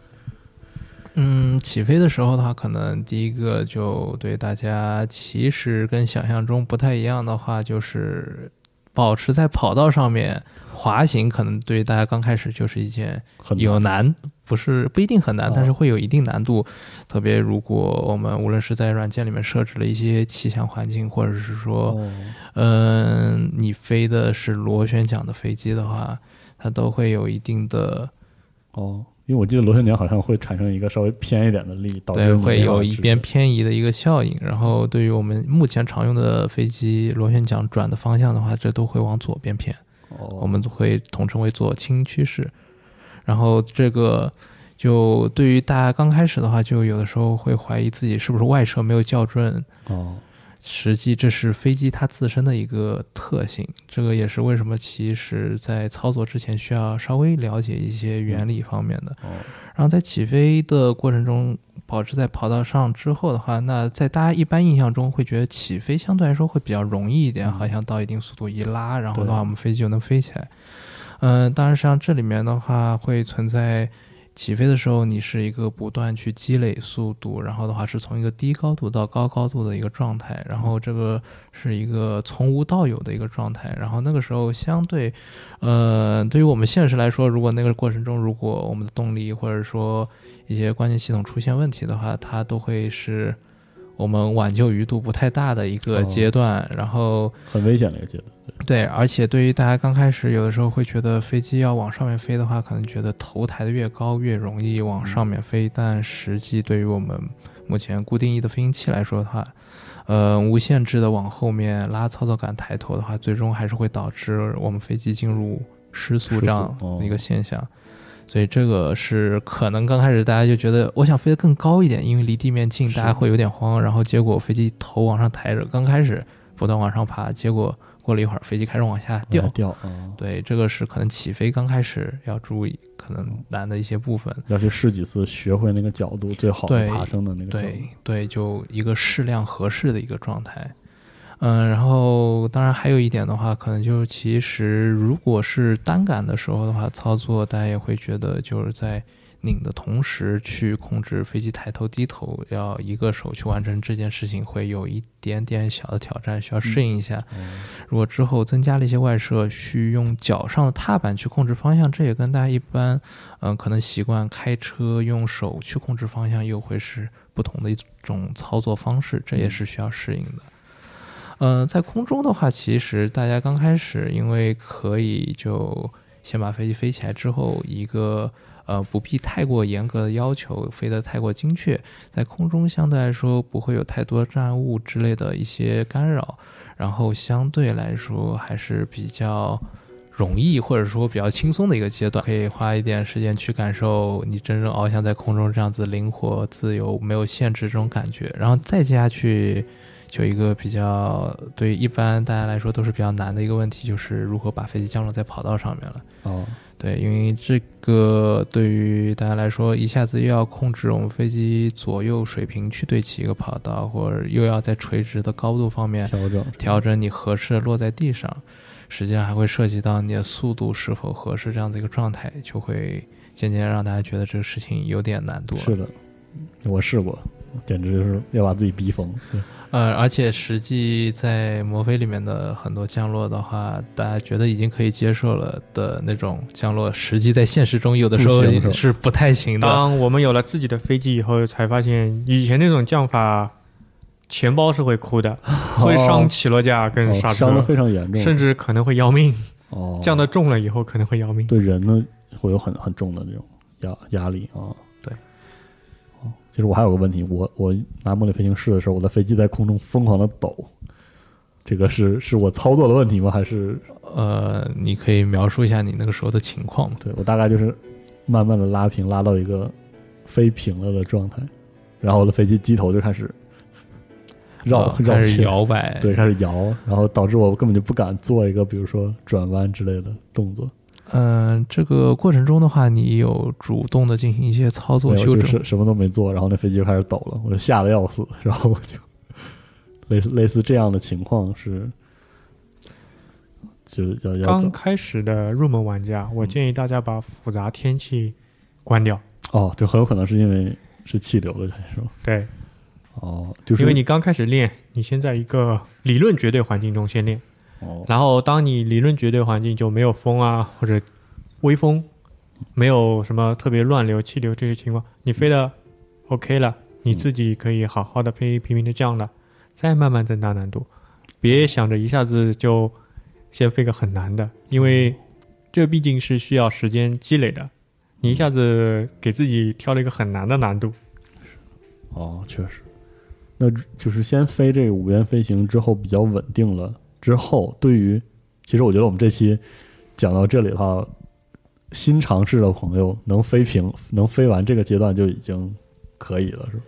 嗯，起飞的时候的话，可能第一个就对大家其实跟想象中不太一样的话，就是保持在跑道上面滑行，可能对大家刚开始就是一件有难，不是不一定很难，
哦
但是会有一定难度。特别如果我们无论是在软件里面设置了一些气象环境，或者是说，
哦，
嗯，你飞的是螺旋桨的飞机的话，它都会有一定的
哦，因为我记得螺旋桨好像会产生一个稍微偏一点的力，导致
对，会有一边偏移的一个效应。然后对于我们目前常用的飞机螺旋桨转的方向的话，这都会往左边偏，
哦，
我们会统称为左倾趋势。然后这个就对于大家刚开始的话，就有的时候会怀疑自己是不是外设没有校准。
哦，
实际这是飞机它自身的一个特性，这个也是为什么其实在操作之前需要稍微了解一些原理方面的。
哦，
然后在起飞的过程中，保持在跑道上之后的话，那在大家一般印象中会觉得起飞相对来说会比较容易一点，好像到一定速度一拉，然后的话我们飞机就能飞起来。嗯，当然实际上这里面的话会存在。起飞的时候，你是一个不断去积累速度，然后的话是从一个低高度到高高度的一个状态，然后这个是一个从无到有的一个状态。然后那个时候相对，呃，对于我们现实来说，如果那个过程中如果我们的动力或者说一些关键系统出现问题的话，它都会是我们挽救余度不太大的一个阶段，然后
很危险的一个阶段。
对，而且对于大家刚开始有的时候会觉得飞机要往上面飞的话，可能觉得头抬得越高越容易往上面飞，但实际对于我们目前固定翼的飞行器来说的话，呃，无限制的往后面拉操作杆抬头的话，最终还是会导致我们飞机进入失速这样的一个现象。所以这个是可能刚开始大家就觉得我想飞得更高一点，因为离地面近，大家会有点慌，然后结果飞机头往上抬着，刚开始不断往上爬，结果。过了一会儿，飞机开始往下掉
掉。
对，这个是可能起飞刚开始要注意，可能难的一些部分。
要去试几次，学会那个角度最好的爬升的那个
角度。对对，就一个适量合适的一个状态。嗯，然后当然还有一点的话，可能就是其实如果是单杆的时候的话，操作大家也会觉得就是在。拧的同时去控制飞机抬头低头，要一个手去完成这件事情，会有一点点小的挑战，需要适应一下。如果之后增加了一些外设，去用脚上的踏板去控制方向，这也跟大家一般，嗯，可能习惯开车用手去控制方向，又会是不同的一种操作方式，这也是需要适应的。嗯，在空中的话，其实大家刚开始因为可以就先把飞机飞起来之后，一个。呃，不必太过严格的要求，飞得太过精确，在空中相对来说不会有太多障碍物之类的一些干扰，然后相对来说还是比较容易或者说比较轻松的一个阶段，可以花一点时间去感受你真正翱翔在空中这样子灵活、自由、没有限制这种感觉，然后再接下去就一个比较对一般大家来说都是比较难的一个问题，就是如何把飞机降落在跑道上面了。
哦。
对，因为这个对于大家来说，一下子又要控制我们飞机左右水平去对齐一个跑道，或者又要在垂直的高度方面
调整
调整你合适的落在地上，实际上还会涉及到你的速度是否合适这样的一个状态，就会渐渐让大家觉得这个事情有点难度。
是的，我试过，简直就是要把自己逼疯。对。
呃，而且实际在魔飞里面的很多降落的话，大家觉得已经可以接受了的那种降落，实际在现实中有的时候是不太行的。
当我们有了自己的飞机以后，才发现以前那种降法，钱包是会哭的，会伤起落架跟刹车，
伤的非常严重，
甚至可能会要命。
哦，
降的重了以后可能会要命，
对人呢会有很很重的这种压压力啊。其实我还有个问题，我我拿模拟飞行试的时候，我的飞机在空中疯狂的抖，这个是是我操作的问题吗？还是
呃，你可以描述一下你那个时候的情况吗？
对我大概就是慢慢的拉平，拉到一个飞平了的状态，然后我的飞机机头就开始绕绕
开始摇摆，
对，开始摇，然后导致我根本就不敢做一个比如说转弯之类的动作。
嗯，这个过程中的话，你有主动的进行一些操作修
正，什么都没做，然后那飞机就开始抖了，我就吓得要死，然后我就 类似类似这样的情况是，就要要
刚开始的入门玩家，我建议大家把复杂天气关掉。
哦，这很有可能是因为是气流的原因，是吗？
对。
哦，就是
因为你刚开始练，你先在一个理论绝对环境中先练。然后，当你理论绝对环境就没有风啊，或者微风，没有什么特别乱流、气流这些情况，你飞的 OK 了，你自己可以好好的飞，平平的降了，再慢慢增大难度，别想着一下子就先飞个很难的，因为这毕竟是需要时间积累的，你一下子给自己挑了一个很难的难度。
哦，确实，那就是先飞这个五边飞行之后比较稳定了。之后，对于其实我觉得我们这期讲到这里的话，新尝试的朋友能飞平、能飞完这个阶段就已经可以了，是吧？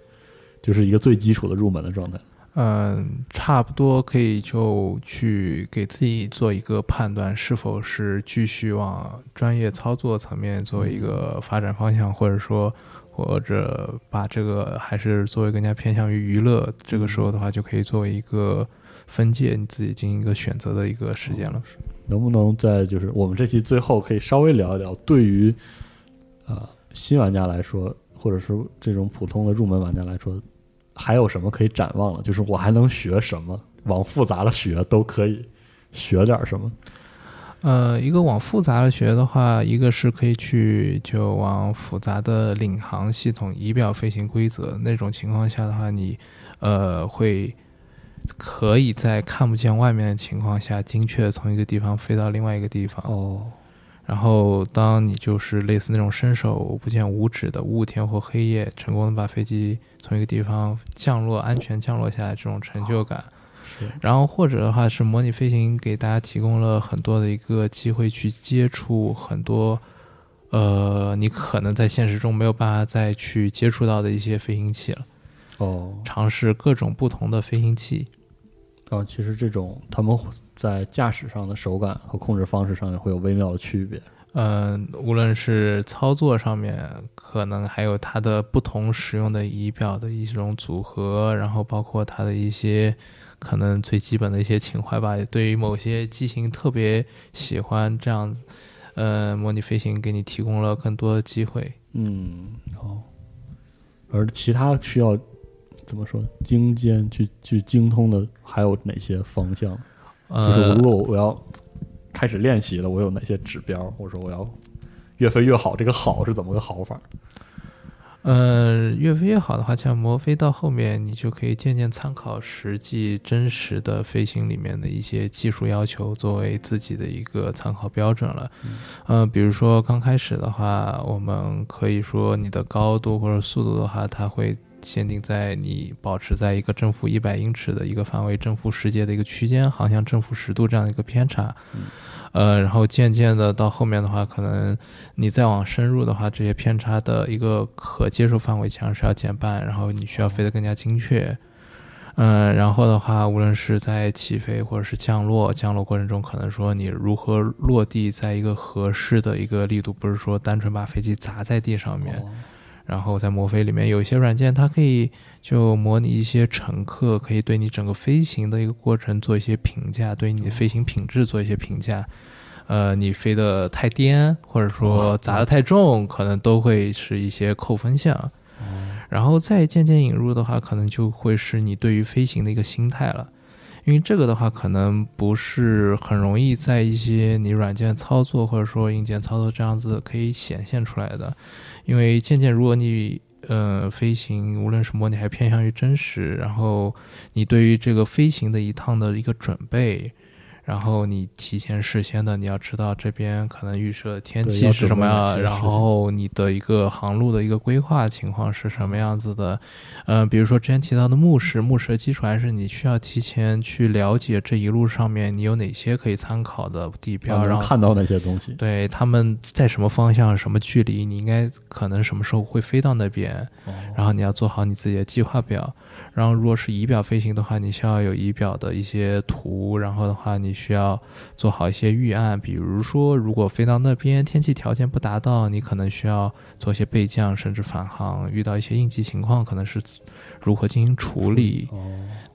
就是一个最基础的入门的状态。
嗯，差不多可以就去给自己做一个判断，是否是继续往专业操作层面做一个发展方向，或者说，或者把这个还是作为更加偏向于娱乐。这个时候的话，就可以作为一个分界，你自己进行一个选择的一个时间了。
能不能在就是我们这期最后可以稍微聊一聊，对于呃新玩家来说，或者是这种普通的入门玩家来说，还有什么可以展望了？就是我还能学什么？往复杂了学都可以学点什么？
呃，一个往复杂了学的话，一个是可以去就往复杂的领航系统、仪表飞行规则那种情况下的话，你呃会。可以在看不见外面的情况下，精确从一个地方飞到另外一个地方。
哦，
然后当你就是类似那种伸手不见五指的雾天或黑夜，成功的把飞机从一个地方降落，安全降落下来这种成就感。
是。
然后或者的话是模拟飞行给大家提供了很多的一个机会去接触很多，呃，你可能在现实中没有办法再去接触到的一些飞行器了。
哦，
尝试各种不同的飞行器。
哦，其实这种他们在驾驶上的手感和控制方式上也会有微妙的区别。
嗯，无论是操作上面，可能还有它的不同使用的仪表的一种组合，然后包括它的一些可能最基本的一些情怀吧。对于某些机型特别喜欢这样，呃，模拟飞行给你提供了更多的机会。
嗯，哦，而其他需要。怎么说？精尖去去精通的还有哪些方向？就是如果我要开始练习了，我有哪些指标？我说我要越飞越好，这个好是怎么个好法？
呃，越飞越好的话，像摩飞到后面，你就可以渐渐参考实际真实的飞行里面的一些技术要求，作为自己的一个参考标准了。呃，比如说刚开始的话，我们可以说你的高度或者速度的话，它会。限定在你保持在一个正负一百英尺的一个范围，正负十节的一个区间，航向正负十度这样一个偏差。呃，然后渐渐的到后面的话，可能你再往深入的话，这些偏差的一个可接受范围强是要减半，然后你需要飞得更加精确。嗯，然后的话，无论是在起飞或者是降落，降落过程中，可能说你如何落地在一个合适的一个力度，不是说单纯把飞机砸在地上面。然后在摩飞里面有一些软件，它可以就模拟一些乘客，可以对你整个飞行的一个过程做一些评价，对你的飞行品质做一些评价。呃，你飞得太颠，或者说砸得太重，可能都会是一些扣分项。然后再渐渐引入的话，可能就会是你对于飞行的一个心态了。因为这个的话，可能不是很容易在一些你软件操作或者说硬件操作这样子可以显现出来的。因为渐渐，如果你呃飞行，无论是模拟还偏向于真实，然后你对于这个飞行的一趟的一个准备。然后你提前事先的，你要知道这边可能预设天气是什么样，然后你的一个航路的一个规划情况是什么样子的，嗯，比如说之前提到的目视，目视的基础还是你需要提前去了解这一路上面你有哪些可以参考的地标，然后
看到那些东西，
对，他们在什么方向、什么距离，你应该可能什么时候会飞到那边，然后你要做好你自己的计划表。然后，如果是仪表飞行的话，你需要有仪表的一些图，然后的话，你需要做好一些预案，比如说，如果飞到那边天气条件不达到，你可能需要做一些备降，甚至返航。遇到一些应急情况，可能是如何进行处理？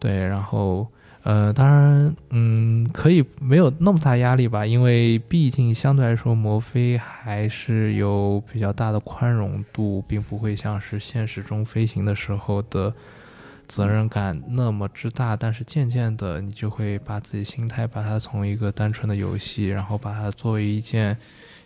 对，然后，呃，当然，嗯，可以没有那么大压力吧，因为毕竟相对来说，摩飞还是有比较大的宽容度，并不会像是现实中飞行的时候的。责任感那么之大，但是渐渐的，你就会把自己心态，把它从一个单纯的游戏，然后把它作为一件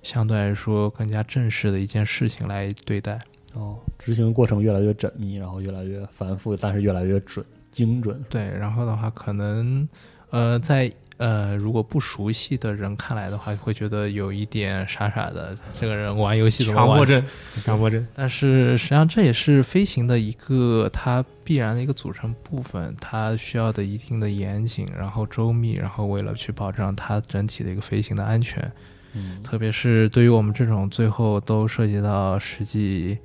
相对来说更加正式的一件事情来对待。
哦，执行过程越来越缜密，然后越来越繁复，但是越来越准精准。
对，然后的话，可能呃，在。呃，如果不熟悉的人看来的话，会觉得有一点傻傻的。这个人玩游戏怎么玩？
强迫症，强迫症。
但是实际上这也是飞行的一个它必然的一个组成部分，它需要的一定的严谨，然后周密，然后为了去保障它整体的一个飞行的安全。
嗯，
特别是对于我们这种最后都涉及到实际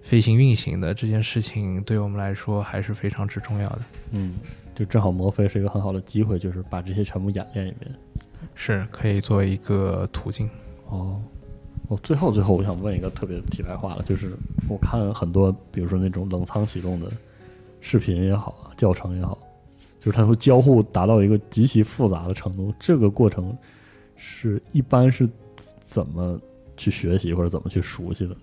飞行运行的这件事情，对我们来说还是非常之重要的。
嗯，就正好摩飞是一个很好的机会，就是把这些全部演练一遍。
是可以作为一个途径。
哦，哦，最后最后，我想问一个特别题外话了，就是我看很多，比如说那种冷舱启动的视频也好啊，教程也好，就是它会交互达到一个极其复杂的程度。这个过程是一般是怎么去学习或者怎么去熟悉的？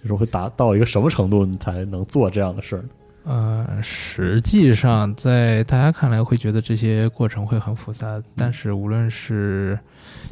就是会达到一个什么程度，你才能做这样的事儿呢？
呃，实际上在大家看来会觉得这些过程会很复杂，但是无论是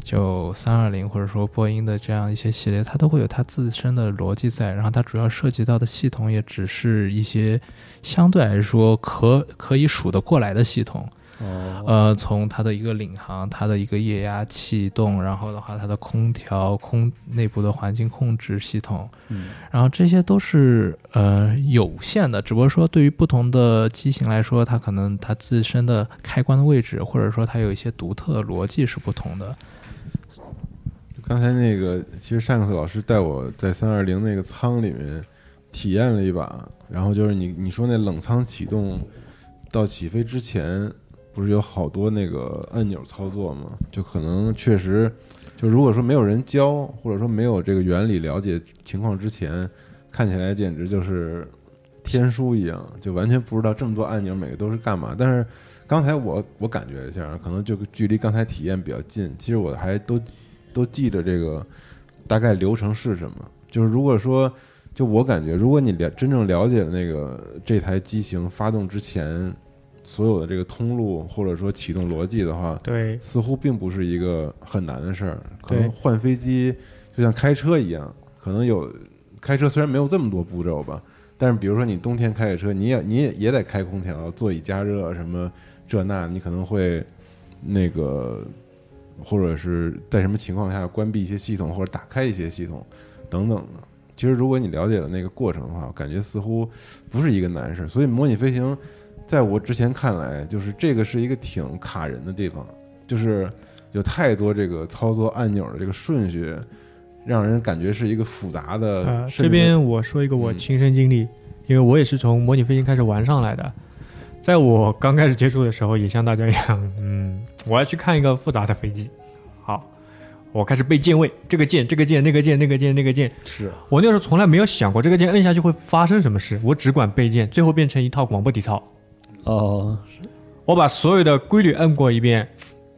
就三二零或者说波音的这样一些系列，它都会有它自身的逻辑在，然后它主要涉及到的系统也只是一些相对来说可可以数得过来的系统。
哦，
呃，从它的一个领航，它的一个液压气动，然后的话，它的空调、空内部的环境控制系统，
嗯，
然后这些都是呃有限的，只不过说对于不同的机型来说，它可能它自身的开关的位置，或者说它有一些独特的逻辑是不同的。
刚才那个，其实上克老师带我在三二零那个舱里面体验了一把，然后就是你你说那冷舱启动到起飞之前，不是有好多那个按钮操作吗？就可能确实，就如果说没有人教，或者说没有这个原理了解情况之前，看起来简直就是天书一样，就完全不知道这么多按钮每个都是干嘛。但是刚才我我感觉一下，可能就距离刚才体验比较近，其实我还都都记着这个大概流程是什么。就是如果说，就我感觉，如果你了真正了解了那个这台机型发动之前所有的这个通路或者说启动逻辑的话，
对，
似乎并不是一个很难的事儿。可能换飞机就像开车一样，可能有开车虽然没有这么多步骤吧，但是比如说你冬天开着车，你也你也也得开空调、座椅加热什么这那，你可能会那个或者是在什么情况下关闭一些系统或者打开一些系统等等的。其实如果你了解了那个过程的话，感觉似乎不是一个难事儿。所以模拟飞行，在我之前看来，就是这个是一个挺卡人的地方，就是有太多这个操作按钮的这个顺序，让人感觉是一个复杂的。
呃，这边我说一个我
嗯
亲身经历，因为我也是从模拟飞行开始玩上来的。在我刚开始接触的时候，也像大家一样，嗯，我要去看一个复杂的飞机，好，我开始背键位，这个键，这个键，那个键，那个键，那个键。
是
我那时候从来没有想过这个键摁下去会发生什么事，我只管背键，最后变成一套广播体操。
哦，
我把所有的规律摁过一遍。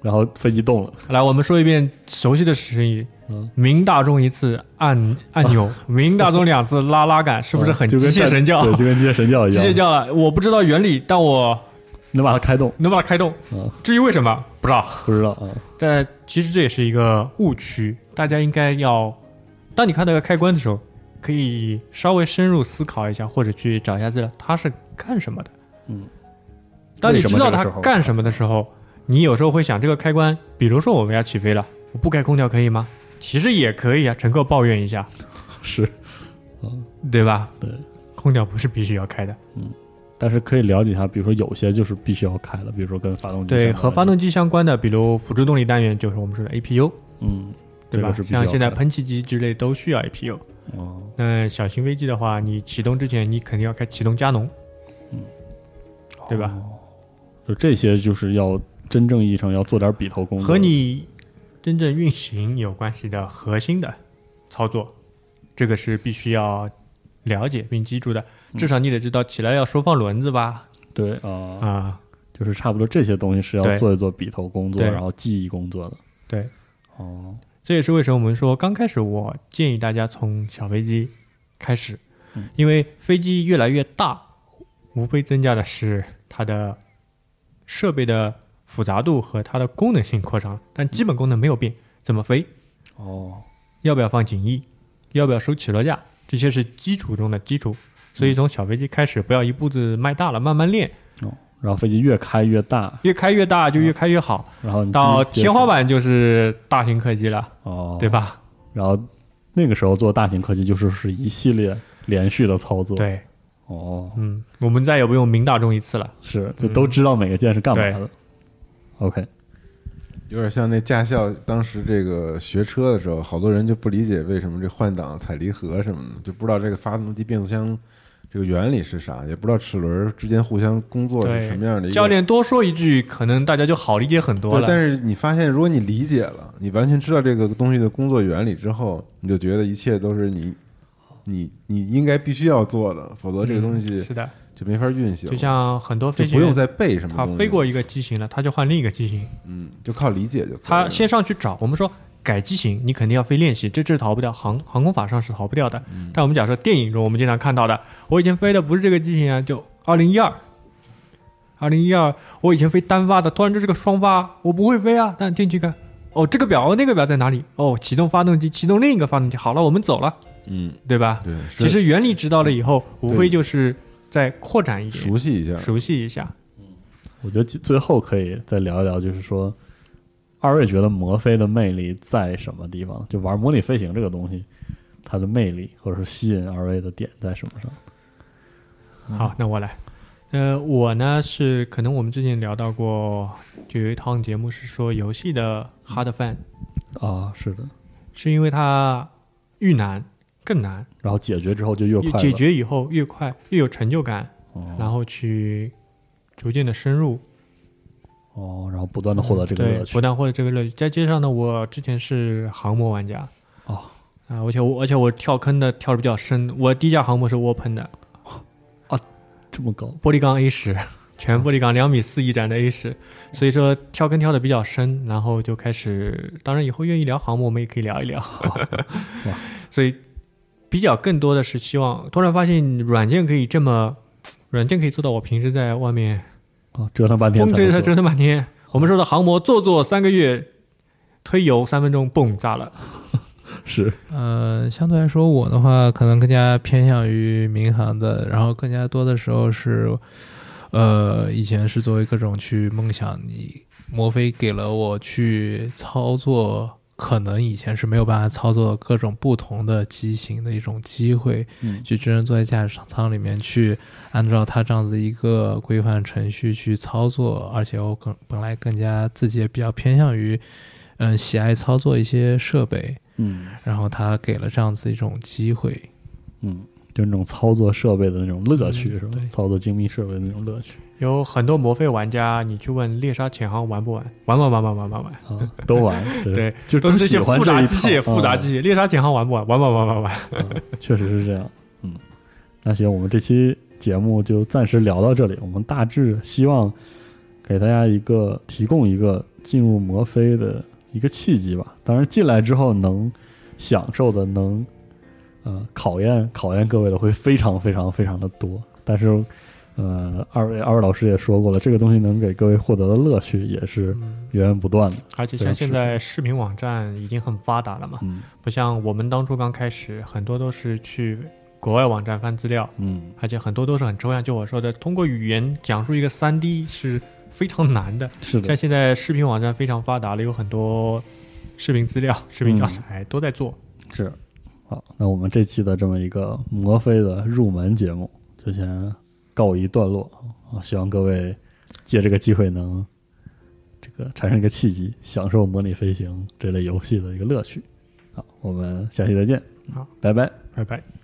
然后飞机动了，
来，我们说一遍熟悉的成语。
嗯
鸣大钟一次按按钮，明大钟两次拉拉杆，是不是很机
就跟战
械神教？
对，就跟机械神教一样，
机械教了，我不知道原理，但我
能把它开动，
能把它开动。
嗯
至于为什么，不知道。
不知道啊，
但其实这也是一个误区，大家应该要，当你看到一个开关的时候，可以稍微深入思考一下，或者去找一下资料，它是干什么的。
嗯，
当你知道它干什么的时候，你有时候会想，这个开关，比如说我们要起飞了，我不开空调可以吗？其实也可以啊，乘客抱怨一下，
是，嗯
对吧？
对，
空调不是必须要开的。
嗯但是可以了解一下，比如说有些就是必须要开的，比如说跟发动机
对，和发动机相关的，比如辅助动力单元，就是我们说的 APU，
嗯，
对吧？像现在喷气机之类都需要 APU。
哦，
那小型飞机的话，你启动之前，你肯定要开启动加农，嗯对吧？
就这些就是要真正意义上要做点笔头工作，
和你真正运行有关系的核心的操作，这个是必须要了解并记住的。至少你得知道起来要收放轮子吧？
对啊，
啊，
就是差不多这些东西是要做一做笔头工作，然后记忆工作的。
对，
哦，
这也是为什么我们说刚开始我建议大家从小飞机开始
嗯，
因为飞机越来越大，无非增加的是它的设备的复杂度和它的功能性扩张了，但基本功能没有变。怎么飞？
哦，
要不要放襟翼？要不要收起落架？这些是基础中的基础。所以从小飞机开始，不要一步子迈大了，慢慢练，哦
然后飞机越开越大，
越开越大就越开越好。
然后
到天花板就是大型客机了，
哦，
对？吧？
然后那个时候做大型客机就是是一系列连续的操作，，
对，
哦，
嗯，我们再也不用明大中一次了。
是就都知道每个键是干嘛的。
嗯
OK，
有点像那驾校当时这个学车的时候，好多人就不理解为什么这换挡、踩离合什么的，就不知道这个发动机、变速箱这个原理是啥，也不知道齿轮之间互相工作是什么样的一个。
教练多说一句，可能大家就好理解很多，了。
但是你发现，如果你理解了，你完全知道这个东西的工作原理之后，你就觉得一切都是你，你你应该必须要做的，否则这个东西
嗯是的，
就没法运行。
就像很多
就
飞行员，
不用再背什么东西，
他飞过一个机型了，它就换另一个机型，
嗯，就靠理解就可以了。
他先上去找。我们说改机型，你肯定要飞练习，这这是逃不掉，航航空法上是逃不掉的。
嗯
但我们假设电影中我们经常看到的，我以前飞的不是这个机型啊，就二零一二。二零一二，我以前飞单发的，突然这是个双发，我不会飞啊。但进去看，哦，这个表，哦那个表在哪里？哦，启动发动机，启动另一个发动机。好了，我们走了，
嗯，
对吧？
对，
其实原理知道了以后，无非就是再扩展一点，
熟悉一下，
熟悉一下。
我觉得最后可以再聊一聊，就是说，二位觉得摩飞的魅力在什么地方？就玩模拟飞行这个东西，它的魅力或者说吸引二位的点在什么上？
好，那我来。呃，我呢是可能我们之前聊到过，就有一趟节目是说游戏的 hard fan，
啊，是的，
是因为它遇难更难，
然后解决之后就越快
解决以后越快越有成就感，
哦。
然后去逐渐的深入，
哦，然后不断的获得这个乐趣。
对不。断获得这个乐趣。再加上呢，我之前是航模玩家，
哦。
啊，而且我而且我跳坑的跳的比较深，我第一架航模是窝喷的，啊，
这么高，
玻璃钢 A 十，全玻璃钢两米四一展的 A 十，所以说跳坑跳的比较深，然后就开始，当然以后愿意聊航模，我们也可以聊一聊。所以比较更多的是希望，突然发现软件可以这么，软件可以做到我平时在外面
啊，折腾半天
风吹它折腾半天。我们说的航模做做三个月，推油三分钟，嘣炸了。
是
呃，相对来说，我的话可能更加偏向于民航的，然后更加多的时候是，呃，以前是作为各种去梦想，你摩飞给了我去操作，可能以前是没有办法操作各种不同的机型的一种机会，
嗯。
去真正坐在驾驶舱里面去按照它这样子一个规范程序去操作，而且我更本来更加自己也比较偏向于，嗯，喜爱操作一些设备。
嗯。
然后他给了这样子一种机会，
嗯，就是那种操作设备的那种乐趣，是吧？操作精密设备的那种乐趣
有很多魔费玩家，你去问猎杀潜航玩不玩？玩玩玩玩玩玩玩，
啊，都玩，
对，
就
都是这些复杂机械，复杂机械。猎杀潜航玩不玩？玩玩玩玩玩。
嗯确实是这样。嗯，那行，我们这期节目就暂时聊到这里。我们大致希望给大家一个提供一个进入摩飞的一个契机吧。当然，进来之后能享受的、能呃考验考验各位的会非常非常非常的多。但是，呃，二位二位老师也说过了，这个东西能给各位获得的乐趣也是源源不断的。
而且像现在视频网站已经很发达了嘛，
嗯
不像我们当初刚开始，很多都是去国外网站翻资料，
嗯，
而且很多都是很抽象。就我说的，通过语言讲述一个三 D 是非常难的。
是的
像，现在视频网站非常发达了，有很多视频资料、视频教材都在做。
是。好，那我们这期的这么一个魔飞的入门节目就先告一段落啊！希望各位借这个机会能这个产生一个契机，享受模拟飞行这类游戏的一个乐趣。好，我们下期再见。
好，
拜拜。
拜拜。